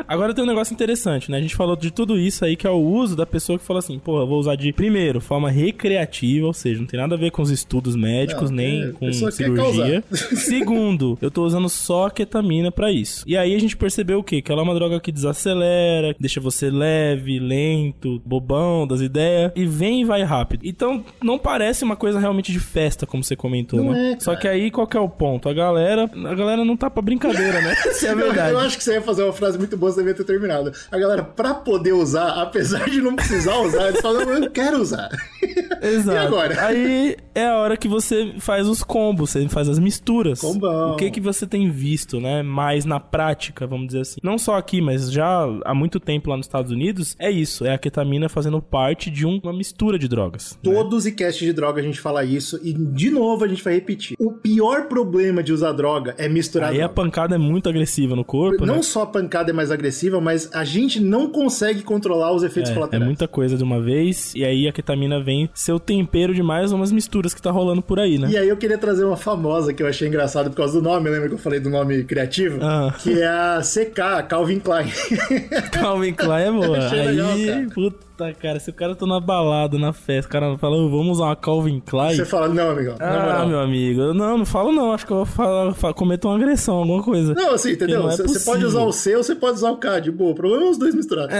Agora tem um negócio interessante, né? A gente falou de tudo isso aí, que é o uso da pessoa que fala assim, porra, eu vou usar de, primeiro, forma recreativa, ou seja, não tem nada a ver com os estudos médicos, Não, nem é, a com cirurgia. Segundo, eu tô usando só a ketamina pra isso. E aí a gente percebeu o quê? Que ela é uma droga que desacelera, deixa você leve, lento, bobão das ideias, e vem e vai rápido. Então, não parece uma coisa realmente de festa, como você comentou, Não né? é, Só que aí, qual que é o ponto? A galera, a galera não tá pra brincadeira, né? Essa é a Eu, verdade. eu acho que você ia fazer uma frase muito boa, você devia ter terminado. A galera, pra poder usar, apesar de não precisar usar, eles falam, eu quero usar. Exato. E agora? Aí é a hora que você faz os combos, você faz as misturas. Combão. O que que você tem visto, né? Mais na prática, vamos dizer assim. Não só aqui, mas já há muito tempo lá nos Estados Unidos, é isso. É a ketamina fazendo parte de um- uma mistura de drogas. né? Todos e cast de droga a gente fala isso e de novo a gente vai repetir. O pior problema de usar droga é misturar Aí a droga. pancada é muito agressiva no corpo, Não né? só a pancada é mais agressiva, mas a gente não consegue controlar os efeitos É, é colaterais. muita coisa de uma vez, e aí a ketamina vem ser o tempero de mais umas misturas que tá rolando por aí, né? E aí eu queria trazer uma famosa que eu achei engraçado por causa do nome, lembra que eu falei do nome criativo? Ah. Que é a CK, Calvin Klein. Calvin Klein é boa. Achei legal, aí, cara. puta, cara, se o cara tá na balada, na festa, o cara fala, "Ô, vamos usar uma Calvin Klein. Você fala, não, amigão, Ah, meu amigo. Eu Não, não falo não. Acho que eu vou falar, fa- cometer uma agressão, alguma coisa. Não, assim, entendeu? é Você você pode usar o C ou você pode usar o K, de boa. O problema é os dois misturados.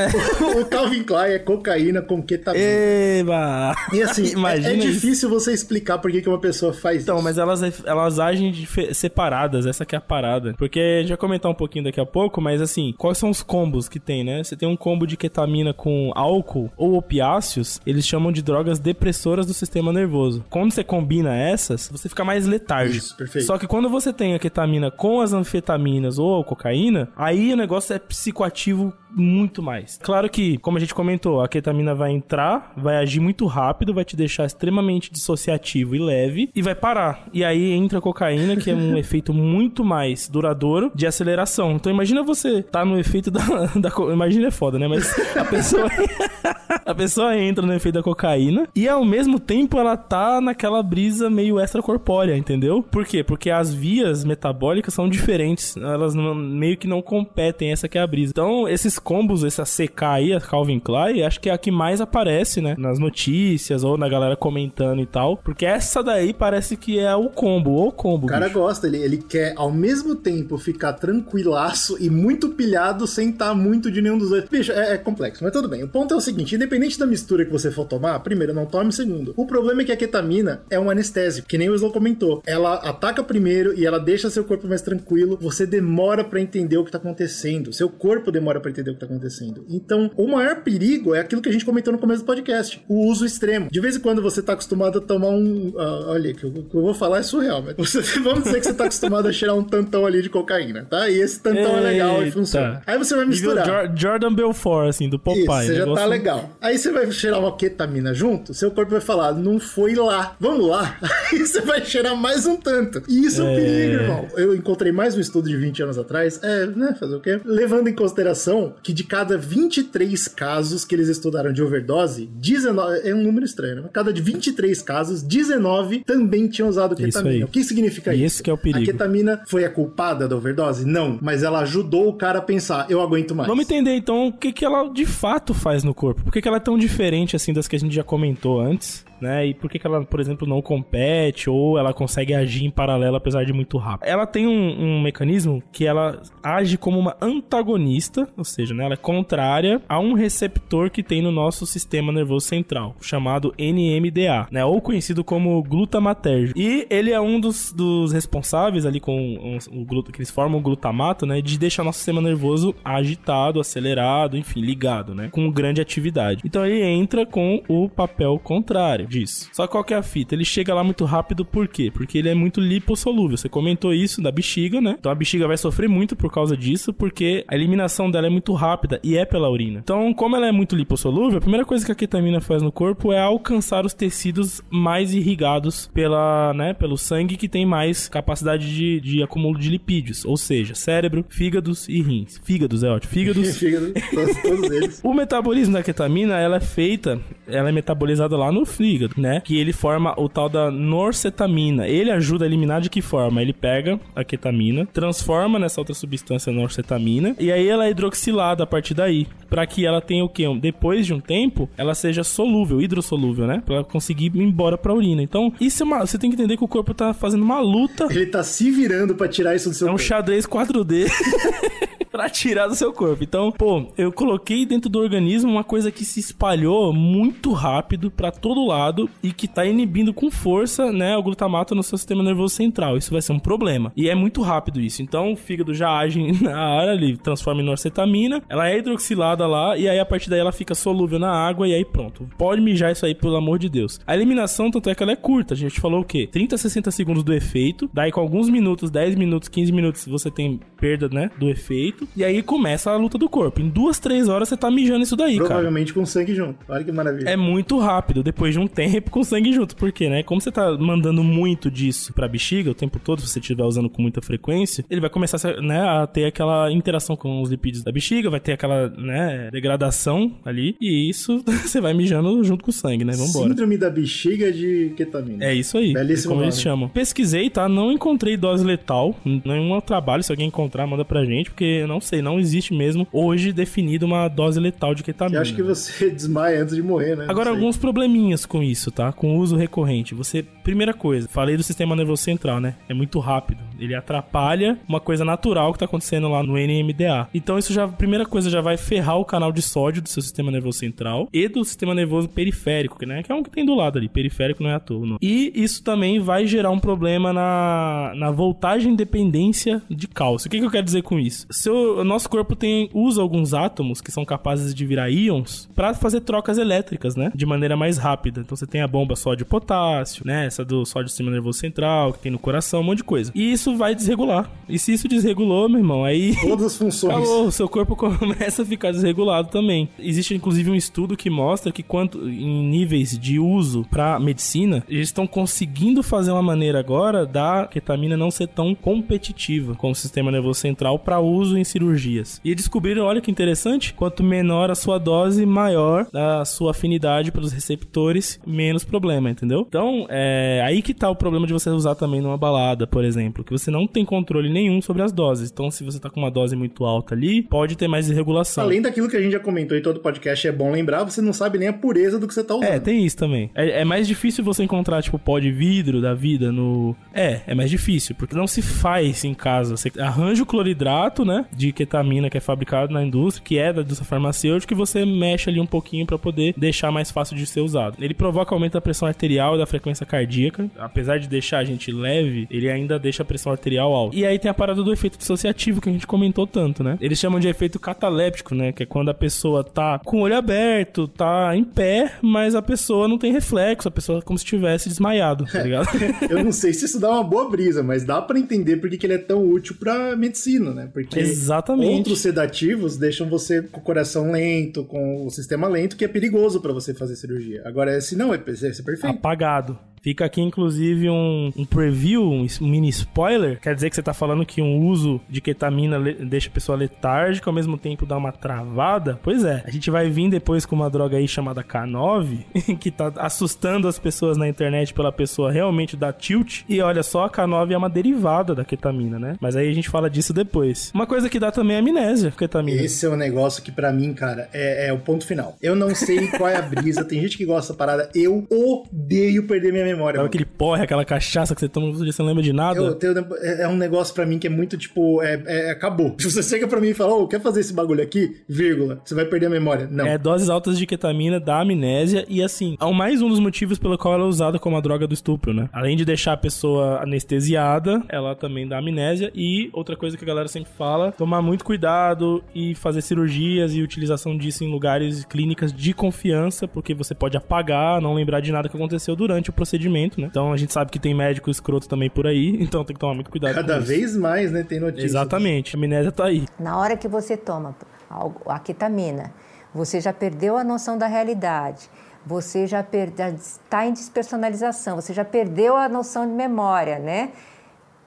O, o Calvin Klein é cocaína com ketamina. Eba! E assim, é- Imagina é, isso. difícil você explicar por que, que uma pessoa faz Então, isso. mas elas, elas agem separadas, essa que é a parada. Porque a gente vai comentar um pouquinho daqui a pouco, mas assim, quais são os combos que tem, né? Você tem um combo de ketamina com álcool ou opiáceos, eles chamam de drogas depressoras do sistema nervoso. Quando você combina essas, você fica mais letárgico. Isso, perfeito. Só que quando você tem a ketamina com as anfetaminas ou a cocaína, aí o negócio é psicoativo muito mais. Claro que, como a gente comentou, a ketamina vai entrar, vai agir muito rápido, vai te deixar extremamente dissociativo e leve e vai parar. E aí entra a cocaína, que é um efeito muito mais duradouro de aceleração. Então imagina você tá no efeito da, da imagina é foda, né? Mas a pessoa a pessoa entra no efeito da cocaína e ao mesmo tempo ela tá naquela brisa meio extracorpórea, entendeu? Por quê? Porque as vias metabólicas são diferentes, elas não, meio que não competem, essa que é a brisa. Então, esses combos, essa CK aí, a Calvin Klein, acho que é a que mais aparece, né? Nas notícias ou na galera comentando e tal. Porque essa daí parece que é o combo, o combo. O cara bicho. gosta, ele, ele quer ao mesmo tempo ficar tranquilaço e muito pilhado sem estar muito de nenhum dos dois. Bicho, é, é complexo, mas tudo bem. O ponto é o seguinte: independente da mistura que você for tomar, primeiro, não tome, segundo. O problema é que a ketamina é um anestésico, que nem o Slow comentou. Ela ataca primeiro e ela deixa seu corpo mais tranquilo. Você demora para entender o que tá acontecendo. Seu corpo demora para entender o que tá acontecendo. Então, o maior perigo é aquilo que a gente comentou no começo do podcast: o uso extremo. De vez em quando você tá acostumado a tomar um. ah, olha, que eu, que eu vou falar é surreal, mas você, vamos dizer que você tá acostumado a cheirar um tantão ali de cocaína, tá? E esse tantão é legal e Eita. funciona. Aí você vai misturar. Jor- Jordan Belfort, assim, do Popeye. Isso, você já negócio- tá legal. Aí você vai cheirar uma ketamina junto, seu corpo vai falar, não foi lá, vamos lá. Aí você vai cheirar mais um tanto. E isso é um perigo, irmão. Eu encontrei mais um estudo de 20 anos atrás, é, né, fazer o quê? Levando em consideração que de cada 23 casos que eles estudaram de overdose, 19, é um número estranho, né? Cada de 23 casos, 19 também tinham usado ketamina. O que significa E isso? esse que é o perigo. A ketamina foi a culpada da overdose? Não, mas ela ajudou o cara a pensar, eu aguento mais. Vamos entender então o que, que ela de fato faz no corpo. Por que, que ela é tão diferente assim das que a gente já comentou antes, né? E por que, que ela, por exemplo, não compete ou ela consegue agir em paralelo apesar de muito rápido? Ela tem um, um mecanismo que ela age como uma antagonista, ou seja, né, ela é contrária a um receptor que tem no nosso sistema nervoso central, chamado NMDA, né? Ou conhecido como glutamatérgico. E ele é um dos, dos responsáveis ali com o gluta, que eles formam o glutamato, né? De deixar nosso sistema nervoso agitado, acelerado, enfim, ligado, né? Com grande atividade. Então ele entra com o papel contrário disso. Só que qual que é a fita? Ele chega lá muito rápido, por quê? Porque ele é muito lipossolúvel. Você comentou isso da bexiga, né? Então a bexiga vai sofrer muito por causa disso, porque a eliminação dela é muito rápida e é pela urina. Então, como ela é muito lipossolúvel, a primeira coisa que a ketamina faz no corpo é alcançar os tecidos mais irrigados pela, né, pelo sangue que tem mais capacidade de, de acúmulo de lipídios, ou seja, cérebro, fígados e rins. Fígados é ótimo. Fígados Fígado, todos, todos eles. o metabolismo da ketamina, ela é feita, ela é metabolizada lá no fígado, né? Que ele forma o tal da norcetamina. Ele ajuda a eliminar de que forma? Ele pega a ketamina, transforma nessa outra substância norcetamina e aí ela é hidroxilada a partir daí, para que ela tenha o quê? Depois de um tempo, ela seja solúvel, hidrossolúvel, né? Pra ela conseguir ir embora pra urina. Então, isso é uma, você tem que entender que o corpo tá fazendo uma luta Ele tá se virando pra tirar isso do seu é um corpo. xadrez 4D pra tirar do seu corpo. Então, pô, eu coloquei dentro do organismo uma coisa que se espalhou muito rápido pra todo lado e que tá inibindo com força, né, o glutamato no seu sistema nervoso central. Isso vai ser um problema. E é muito rápido isso. Então, o fígado já age na área, ele transforma em norcetamina, ela é hidroxilada lá e aí a partir daí ela fica solúvel na água e aí pronto. Pode mijar isso aí, pelo amor de Deus. A eliminação, tanto é que ela é curta. A gente falou o quê? 30 a 60 segundos do efeito. Daí, com alguns minutos, 10 minutos, 15 minutos, você tem perda, né? Do efeito. E aí começa a luta do corpo. Em duas, três horas você tá mijando isso daí, cara. Provavelmente com sangue junto. Olha que maravilha. É muito rápido, depois de um tempo com sangue junto. Por quê, né? Como você tá mandando muito disso pra bexiga o tempo todo, se você estiver usando com muita frequência, ele vai começar né, a ter aquela interação com os lipídios da bexiga, vai ter aquela, né, degradação ali. E isso você vai mijando junto com o sangue, né? Vambora. Síndrome da bexiga de ketamina. É isso aí. Belíssimo como eles nome. chamam. Pesquisei, tá? Não encontrei dose letal. Nenhum trabalho. Se alguém encontrar, manda pra gente. Porque não sei, não existe mesmo hoje definido uma dose letal de ketamina. Eu acho que você desmaia antes de morrer, né? Agora, alguns probleminhas com isso, tá? Com o uso recorrente. Você, primeira coisa, falei do sistema nervoso central, né? É muito rápido. Ele atrapalha uma coisa natural que tá acontecendo lá no NMDA. Então, isso já, primeira coisa, já vai ferrar o canal de sódio do seu sistema nervoso central e do sistema nervoso periférico, que, né? Que é um que tem do lado ali. Periférico não é à toa, não. E isso também vai gerar um problema na, na voltagem dependência de cálcio. O que, que eu quero dizer com isso? Seu, nosso corpo tem usa alguns átomos que são capazes de virar íons para fazer trocas elétricas, né? De maneira mais rápida. Então você tem a bomba sódio-potássio, né? Essa do sódio sistema nervoso central, que tem no coração, um monte de coisa. E isso isso vai desregular. E se isso desregulou, meu irmão, aí. Todas as funções. Acabou, o seu corpo começa a ficar desregulado também. Existe inclusive um estudo que mostra que quanto em níveis de uso para medicina, eles estão conseguindo fazer uma maneira agora da ketamina não ser tão competitiva com o sistema nervoso central para uso em cirurgias. E descobriram, olha que interessante, quanto menor a sua dose, maior a sua afinidade pelos receptores, menos problema, entendeu? Então, é aí que tá o problema de você usar também numa balada, por exemplo, que você não tem controle nenhum sobre as doses. Então, se você tá com uma dose muito alta ali, pode ter mais desregulação. Além daquilo que a gente já comentou em todo podcast, é bom lembrar, você não sabe nem a pureza do que você tá usando. É, tem isso também. É, é mais difícil você encontrar, tipo, pó de vidro da vida no. É, é mais difícil, porque não se faz em casa. Você arranja o cloridrato, né, de ketamina que é fabricado na indústria, que é da indústria farmacêutica, e você mexe ali um pouquinho para poder deixar mais fácil de ser usado. Ele provoca aumento da pressão arterial e da frequência cardíaca. Apesar de deixar a gente leve, ele ainda deixa a pressão arterial alta. E aí tem a parada do efeito dissociativo que a gente comentou tanto, né? Eles chamam de efeito cataléptico, né? Que é quando a pessoa tá com o olho aberto, tá em pé, mas a pessoa não tem reflexo, a pessoa é como se tivesse desmaiado, tá ligado? Eu não sei se isso dá uma boa brisa, mas dá para entender porque que ele é tão útil pra medicina, né? Porque Exatamente. outros sedativos deixam você com o coração lento, com o sistema lento, que é perigoso para você fazer cirurgia. Agora, esse não, é, esse é perfeito. Apagado. Fica aqui, inclusive, um, um preview, um, mini spoiler. Quer dizer que você tá falando que um uso de ketamina deixa a pessoa letárgica, ao mesmo tempo dá uma travada? Pois é. A gente vai vir depois com uma droga aí chamada K9, que tá assustando as pessoas na internet pela pessoa realmente dar tilt. E olha só, a K9 é uma derivada da ketamina, né? Mas aí a gente fala disso depois. Uma coisa que dá também é amnésia, ketamina. Esse é um negócio que pra mim, cara, é, é o ponto final. Eu não sei qual é a brisa. Tem gente que gosta da parada. Eu odeio perder minha memória. Sabe aquele porre, aquela cachaça que você toma, você não lembra de nada? Eu tenho- é é um negócio pra mim que é muito tipo, é, é- acabou. Se você chega pra mim e fala, ô, quer fazer esse bagulho aqui? Vírgula. Você vai perder a memória. Não. É, doses altas de ketamina dá amnésia e assim, é mais um dos motivos pelo qual ela é usada como a droga do estupro, né? Além de deixar a pessoa anestesiada, ela também dá amnésia e outra coisa que a galera sempre fala, tomar muito cuidado e fazer cirurgias e utilização disso em lugares clínicas de confiança, porque você pode apagar, não lembrar de nada que aconteceu durante o procedimento, né? Então a gente sabe que tem médico escroto também por aí, então tem que tomar muito cuidado Cada com isso. vez mais, né, tem notícia. Exatamente, a amnésia tá aí. Na hora que você toma algo- a ketamina, você já perdeu a noção da realidade, você já está em despersonalização, você já perdeu a noção de memória, né?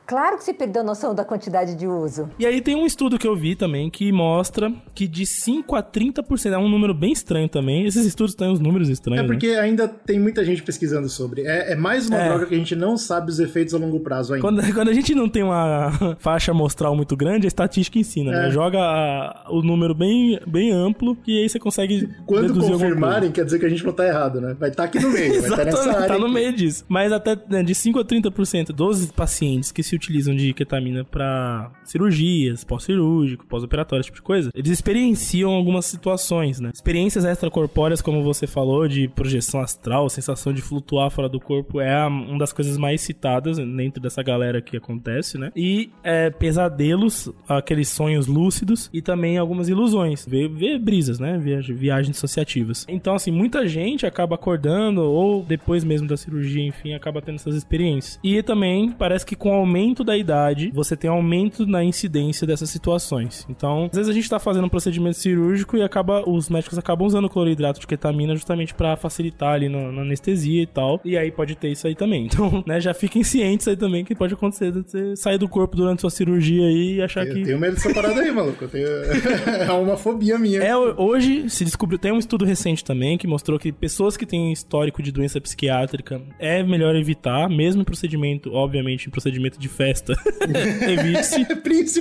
Claro que você perdeu a noção da quantidade de uso. E aí tem um estudo que eu vi também que mostra que de 5 a 30%, é um número bem estranho também. Esses estudos têm uns números É estranhos. porque ainda tem muita gente pesquisando sobre. É, é mais uma É. droga que a gente não sabe os efeitos a longo prazo né? ainda. Quando, quando a gente não tem uma faixa amostral muito grande, a estatística ensina, né? É. Joga a- o número bem, bem amplo e aí você consegue Quando confirmarem, quer dizer que a gente não tá errado, né? Vai estar aqui no meio, vai estar nessa Exatamente, área. tá no aqui. meio disso. Mas até né, de 5 a 30% dos pacientes que se utilizam de ketamina pra cirurgias, pós-cirúrgico, pós-operatório, esse tipo de coisa, eles experienciam algumas situações, né? Experiências extracorpóreas, como você falou, de projeção astral, sensação de flutuar fora do corpo, é uma das coisas mais citadas dentro dessa galera que acontece, né? E é, pesadelos, aqueles sonhos lúcidos e também algumas ilusões. Ver, ver brisas, né? Viagens, dissociativas. Então, assim, muita gente acaba acordando ou depois mesmo da cirurgia, enfim, acaba tendo essas experiências. E também parece que com o aumento da idade, você tem um aumento na incidência dessas situações. Então, às vezes a gente tá fazendo um procedimento cirúrgico e acaba os médicos acabam usando cloridrato de ketamina justamente pra facilitar ali na, na anestesia e tal. E aí pode ter isso aí também. Então, né, já fiquem cientes aí também que pode acontecer de você sair do corpo durante sua cirurgia aí e achar Eu que tenho medo dessa parada aí, maluco. Eu tenho... é uma fobia minha. é, hoje se descobriu, tem um estudo recente também que mostrou que pessoas que têm histórico de doença psiquiátrica é melhor evitar, mesmo em procedimento, obviamente, em procedimento de festa, evite-se.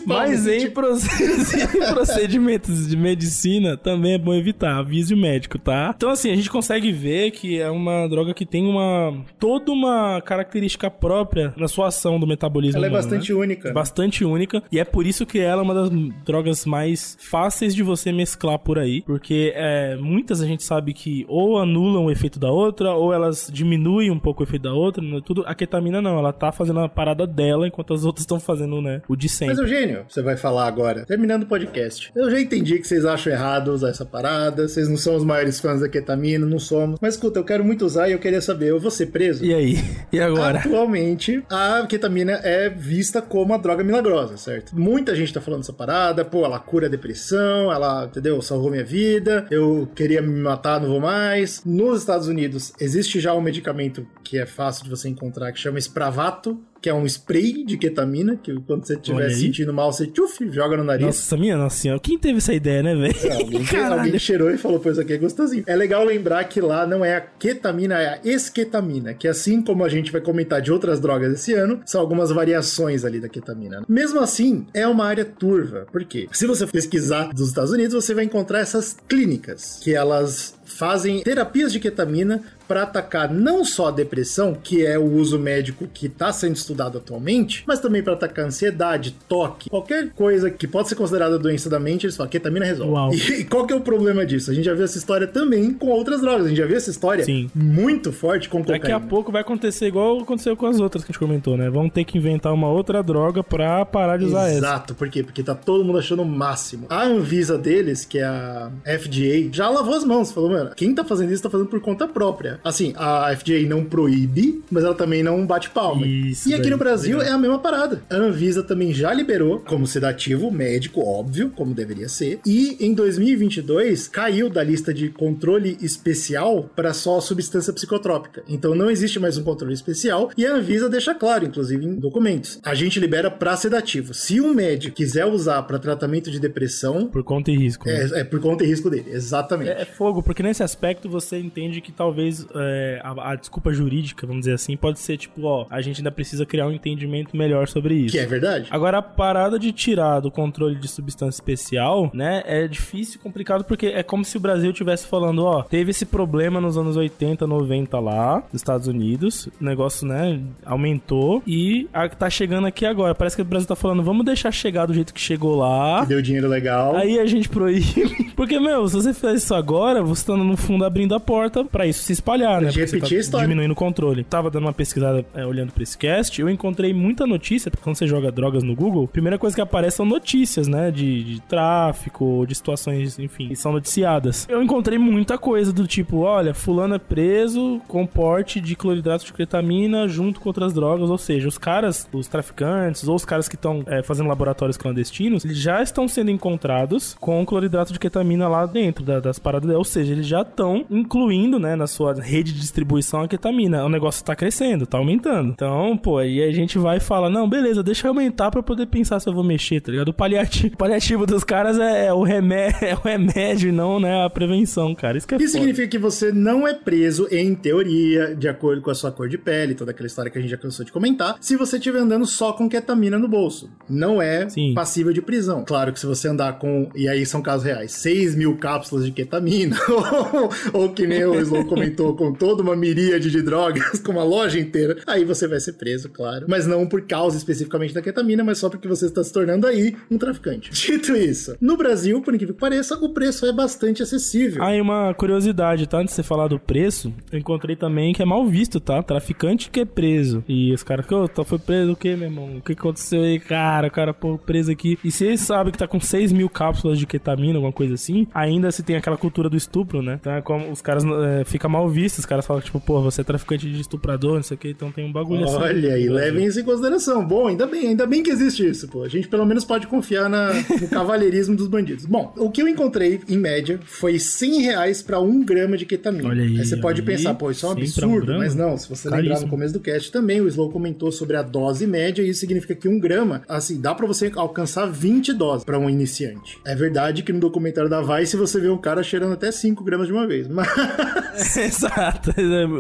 Mas em, proce- em procedimentos de medicina também é bom evitar, avise o médico, tá? Então assim, a gente consegue ver que é uma droga que tem uma toda uma característica própria na sua ação do metabolismo Ela é humano, bastante né? única. Bastante única. E é por isso que ela é uma das drogas mais fáceis de você mesclar por aí. Porque é, muitas a gente sabe que ou anulam o efeito da outra, ou elas diminuem um pouco o efeito da outra. né? Tudo, a ketamina não, ela tá fazendo a parada dela dela, enquanto as outras estão fazendo, né, o de sempre. Mas, Eugênio, você vai falar agora, terminando o podcast. Eu já entendi que vocês acham errado usar essa parada, vocês não são os maiores fãs da ketamina, não somos. Mas escuta, eu quero muito usar e eu queria saber, eu vou ser preso? E aí? E agora? Atualmente, a ketamina é vista como uma droga milagrosa, certo? Muita gente tá falando dessa parada, pô, ela cura a depressão, ela, entendeu? Salvou minha vida, eu queria me matar, não vou mais. Nos Estados Unidos, existe já um medicamento que é fácil de você encontrar, que chama Spravato, que é um spray de ketamina, que quando você estiver sentindo mal, você tchuf, joga no nariz. Nossa, minha nossa senhora, quem teve essa ideia, né, velho? É, alguém, alguém, cheirou e falou, pô, isso aqui é gostosinho. É legal lembrar que lá não é a ketamina, é a esketamina, que assim como a gente vai comentar de outras drogas esse ano, são algumas variações ali da ketamina. Mesmo assim, é uma área turva. Por quê? Se você pesquisar dos Estados Unidos, você vai encontrar essas clínicas, que elas fazem terapias de ketamina para atacar não só a depressão, que é o uso médico que está sendo estudado atualmente, mas também para atacar ansiedade, toque, qualquer coisa que pode ser considerada doença da mente, eles falam ketamina resolve. E, e, qual que é o problema disso? A gente já viu essa história também com outras drogas. A gente já viu essa história Sim. muito forte com cocaína. Daqui a pouco vai acontecer igual aconteceu com as outras que a gente comentou, né? Vão ter que inventar uma outra droga para parar de usar Exato. essa. Exato, por quê? Porque tá todo mundo achando o máximo. A Anvisa deles, que é a FDA, já lavou as mãos, falou, mano, quem tá fazendo isso tá fazendo por conta própria. Assim, a FDA não proíbe, mas ela também não bate palma. Isso, e aqui no Brasil é a mesma parada. A Anvisa também já liberou como sedativo médico, óbvio, como deveria ser. E em 2022 caiu da lista de controle especial para só substância psicotrópica. Então não existe mais um controle especial e a Anvisa deixa claro, inclusive em documentos, a gente libera para sedativo. Se um médico quiser usar para tratamento de depressão, por conta e risco. Né? É, é, por conta e risco dele, exatamente. É, é, fogo, porque nesse aspecto você entende que talvez é, a, a, desculpa jurídica, vamos dizer assim, pode ser tipo, ó, a gente ainda precisa criar um entendimento melhor sobre isso. Que é verdade. Agora, a parada de tirar do controle de substância especial, né, é difícil e complicado porque é como se o Brasil estivesse falando, ó, teve esse problema nos anos 80, 90 lá, nos Estados Unidos, o negócio, né, aumentou e a, tá chegando aqui agora. Parece que o Brasil tá falando, vamos deixar chegar do jeito que chegou lá. Que deu dinheiro legal. Aí a gente proíbe. Porque, meu, se você fizer isso agora, você tá no fundo abrindo a porta para isso se espalhar, né? Repetir você tá diminuindo o controle. Tava dando uma pesquisada é, olhando pra esse cast, eu encontrei muita notícia, porque quando você joga drogas no Google, a primeira coisa que aparece são notícias, né? De, de tráfico, de situações, enfim, que são noticiadas. Eu encontrei muita coisa do tipo, olha, fulano é preso com porte de cloridrato de cretamina junto com outras drogas, ou seja, os caras, os traficantes, ou os caras que estão é, fazendo laboratórios clandestinos, eles já estão sendo encontrados com cloridrato de ketamina lá dentro da, das paradas, ou seja, eles já estão incluindo, né, na sua rede de distribuição a ketamina. O negócio tá crescendo, tá aumentando. Então, pô, aí a gente vai e fala, não, beleza, deixa eu aumentar pra poder pensar se eu vou mexer, tá ligado? O paliativo, o paliativo dos caras é, é o remédio, é o remédio, não, né, a prevenção, cara. Isso que é Isso foda. significa que você não é preso, em teoria, de acordo com a sua cor de pele, toda aquela história que a gente já cansou de comentar, se você estiver andando só com ketamina no bolso. Não é Sim. passível de prisão. Claro que se você andar com, e aí são casos reais, 6 mil cápsulas de ketamina, ou, ou que nem o Slow comentou, com toda uma miríade de drogas, com uma loja inteira, aí você vai ser preso, claro. Mas não por causa especificamente da ketamina, mas só porque você está se tornando aí um traficante. Dito isso, no Brasil, por incrível que pareça, o preço é bastante acessível. E uma curiosidade, tá? Antes de você falar do preço, eu encontrei também que é mal visto, tá? Traficante que é preso. E os caras, ô, tá, foi preso o quê, meu irmão? O que aconteceu aí, cara? O cara, pô, preso aqui. E se sabem que tá com 6 mil cápsulas de ketamina, alguma coisa assim, ainda se tem aquela cultura do estupro, né? Então é como os caras é, fica mal visto, os caras falam, tipo, pô, você é traficante de estuprador, não sei o que, então tem um bagulho Olha assim. Olha aí, levem isso em consideração. Bom, ainda bem, ainda bem que existe isso, pô. A gente pelo menos pode confiar na, no cavalheirismo dos bandidos. Bom, o que eu encontrei, em média, foi 100 reais pra um grama de ketamina. Olha aí, aí você pode aí, pensar, pô, isso é um absurdo, um mas não, se você Caríssimo. lembrar no começo do cast também, o Slow comentou sobre a dose média, e isso significa que um grama, assim, dá pra você alcançar 20 doses pra um iniciante. É verdade que no documentário da Vice você vê um cara cheirando até 5 gramas de uma vez, mas... Exato,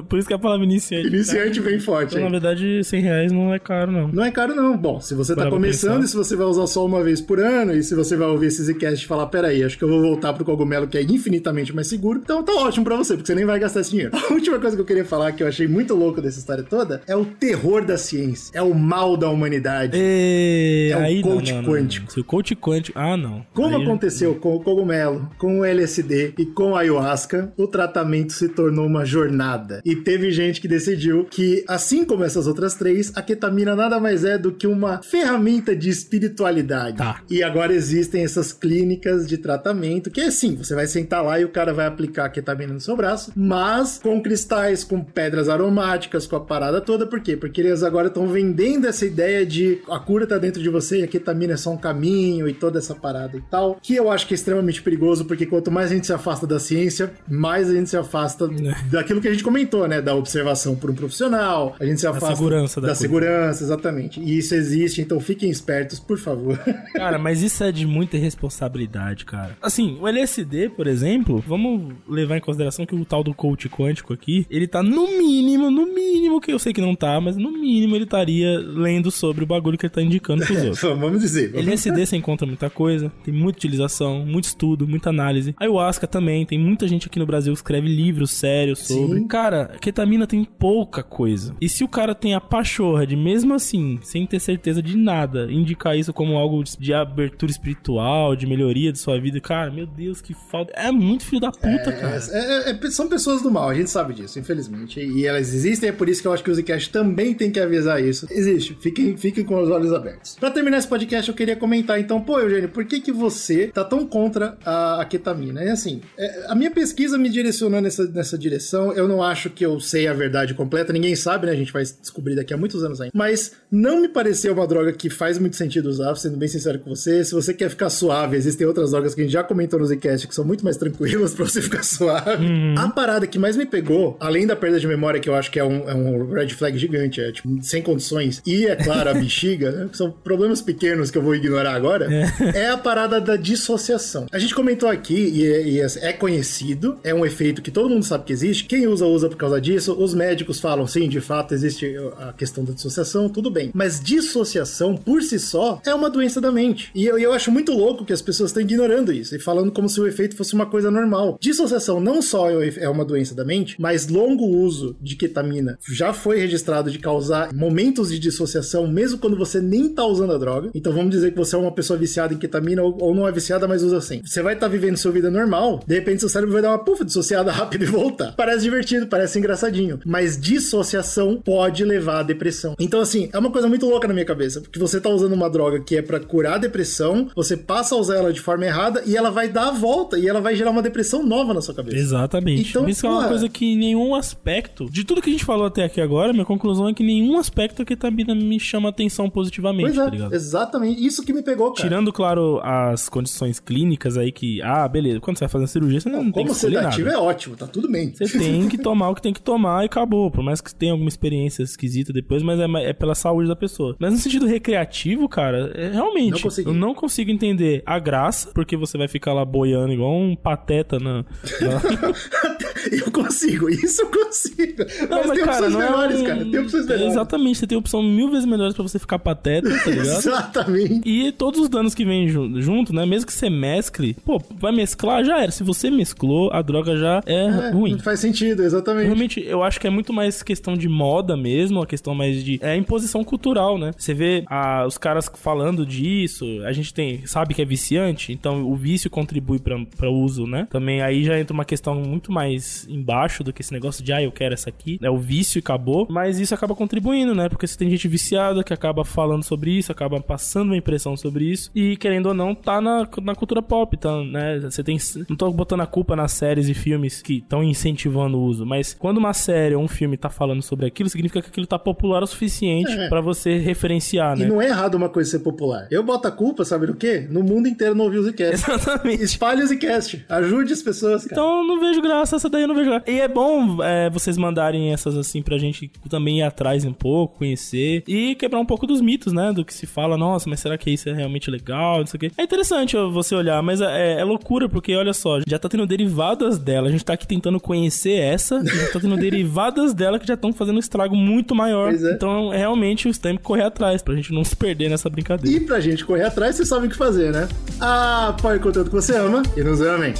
por isso que a palavra iniciante. Iniciante tá? bem forte. Então, na verdade, 100 reais não é caro, não. Não é caro, não. Bom, se você tá começando e se você vai usar só uma vez por ano, e se você vai ouvir esse Zcast e falar, peraí, acho que eu vou voltar pro cogumelo que é infinitamente mais seguro, então tá ótimo pra você, porque você nem vai gastar esse dinheiro. A última coisa que eu queria falar, que eu achei muito louco dessa história toda, é o terror da ciência. É o mal da humanidade. E... É aí, o coach quântico. Se o coach quântico... Ah, não. Como aí... aconteceu com o cogumelo, com o LSD e com a ayahuasca, ayahuasca, o tratamento se tornou uma jornada. E teve gente que decidiu que, assim como essas outras três, a ketamina nada mais é do que uma ferramenta de espiritualidade. Tá. E agora existem essas clínicas de tratamento, que é assim, você vai sentar lá e o cara vai aplicar a ketamina no seu braço, mas com cristais, com pedras aromáticas, com a parada toda. Por quê? Porque eles agora estão vendendo essa ideia de a cura tá dentro de você e a ketamina é só um caminho e toda essa parada e tal, que eu acho que é extremamente perigoso, porque quanto mais a gente se afasta da ciência, mais a gente se afasta daquilo que a gente comentou, né? Da observação por um profissional, a gente se afasta segurança da da segurança, exatamente. E isso existe, então fiquem espertos, por favor. Cara, mas isso é de muita responsabilidade, cara. Assim, o LSD, por exemplo, vamos levar em consideração que o tal do coach quântico aqui, ele tá no mínimo, no mínimo, que eu sei que não tá, mas no mínimo ele estaria lendo sobre o bagulho que ele tá indicando pros outros. Vamos dizer. vamos- LSD você encontra muita coisa, tem muita utilização, muito estudo, muita análise. Ayahuasca também, tem muita gente aqui no Brasil que escreve livros sérios sobre. Sim. Cara, ketamina tem pouca coisa. E se o cara tem a pachorra de, mesmo assim, sem ter certeza de nada, indicar isso como algo de abertura espiritual, de melhoria de sua vida, cara, meu Deus, que falta. É muito filho da puta, cara. É, é, é, são pessoas do mal, a gente sabe disso, infelizmente. E elas existem, é por isso que eu acho que o Zcast também tem que avisar isso. Existe, fiquem, fiquem com os olhos abertos. Pra terminar esse podcast, eu queria comentar então, pô, Eugênio, por que que você tá tão contra a, a ketamina? É assim, é, a minha pesquisa me direcionou nessa, nessa direção, eu não acho que eu sei a verdade completa, ninguém sabe, né? A gente vai descobrir daqui a muitos anos ainda. Mas não me pareceu uma droga que faz muito sentido usar, sendo bem sincero com você. Se você quer ficar suave, existem outras drogas que a gente já comentou no Zcast que são muito mais tranquilas pra você ficar suave. A parada que mais me pegou, além da perda de memória, que eu acho que é um, é um red flag gigante, é tipo, sem condições, e é claro, a bexiga, né, que são problemas pequenos que eu vou ignorar agora, é. a parada da dissociação. A gente comentou aqui, e, é- e é é conhecido, é um efeito que todo mundo sabe que existe, quem usa, usa por causa disso, os médicos falam, sim, de fato, existe a questão da dissociação, tudo bem. Mas dissociação, por si só, é uma doença da mente. E eu, eu acho muito louco que as pessoas estão ignorando isso e falando como se o efeito fosse uma coisa normal. Dissociação não só é é uma doença da mente, mas longo uso de ketamina já foi registrado de causar momentos de dissociação, mesmo quando você nem tá usando a droga. Então vamos dizer que você é uma pessoa viciada em ketamina ou, ou não é viciada, mas usa sem. Você vai estar vivendo sua vida normal, de repente seu cérebro vai dar uma pufa dissociada rápido e voltar. Parece divertido, parece engraçadinho, mas dissociação pode levar à depressão. Então assim, é uma coisa muito louca na minha cabeça, porque você tá usando uma droga que é pra curar a depressão, você passa a usar ela de forma errada e ela vai dar a volta e ela vai gerar uma depressão nova na sua cabeça. Exatamente. Então, Isso é uma coisa que em nenhum aspecto, de tudo que a gente falou até aqui agora, minha conclusão é que nenhum aspecto a ketamina me chama atenção positivamente, Pois tá é, ligado? exatamente. Isso que me pegou, cara. Tirando, claro, as condições clínicas aí que, ah, beleza, quando você vai fazer a cirurgia, você não, tem Como sedativo nada. é ótimo, tá tudo bem. Você tem que tomar o que tem que tomar e acabou. Por mais que tenha alguma experiência esquisita depois, mas é, é pela saúde da pessoa. Mas no sentido recreativo, cara, é, realmente, Não consegui. eu não consigo entender a graça, porque você vai ficar lá boiando igual um pateta na. na- eu consigo, isso eu consigo. Não, mas, tem opções não é melhores, um- cara. Tem opções melhores. Exatamente, você tem opção mil vezes melhores pra você ficar pateta, tá ligado? Exatamente. E todos os danos que vêm ju- junto, né? Mesmo que você mescle, pô, vai mesclar, já era. Se você mesclou, a droga já é, É, ruim. Faz sentido, exatamente. Realmente, eu acho que é muito mais questão de moda mesmo, a questão mais de. É imposição cultural, né? Você vê ah, os caras falando disso, a gente tem. Sabe que é viciante, então o vício contribui para o uso, né? Também aí já entra uma questão muito mais embaixo do que esse negócio de, ah, eu quero essa aqui. É o vício e acabou. Mas isso acaba contribuindo, né? Porque você tem gente viciada que acaba falando sobre isso, acaba passando uma impressão sobre isso. E querendo ou não, tá na, na cultura pop, tá, né? Você tem. Não tô botando a culpa nas séries e filmes que estão incentivando o uso, mas quando uma série ou um filme tá falando sobre aquilo, significa que aquilo tá popular o suficiente É. pra você referenciar, E né? não é errado uma coisa ser popular. Eu boto a culpa, sabe do quê? No mundo inteiro não ouviu o Zcast. Exatamente. Espalhe o Zcast. Ajude as pessoas, cara. Então não vejo graça, essa daí eu não vejo graça. E é bom é, vocês mandarem essas assim pra gente também ir atrás um pouco, conhecer e quebrar um pouco dos mitos, né? Do que se fala, nossa, mas será que isso é realmente legal? Não sei o quê. É interessante você olhar, mas é, é loucura, porque olha só, já tá tendo derivadas dela. A gente tá aqui tentando conhecer essa, e já tá tendo derivadas dela que já estão fazendo um estrago muito maior. É. Então, realmente, os tem que correr atrás, pra gente não se perder nessa brincadeira. E pra gente correr atrás, vocês sabem o que fazer, né? Apoie o conteúdo que você ama e nos amem.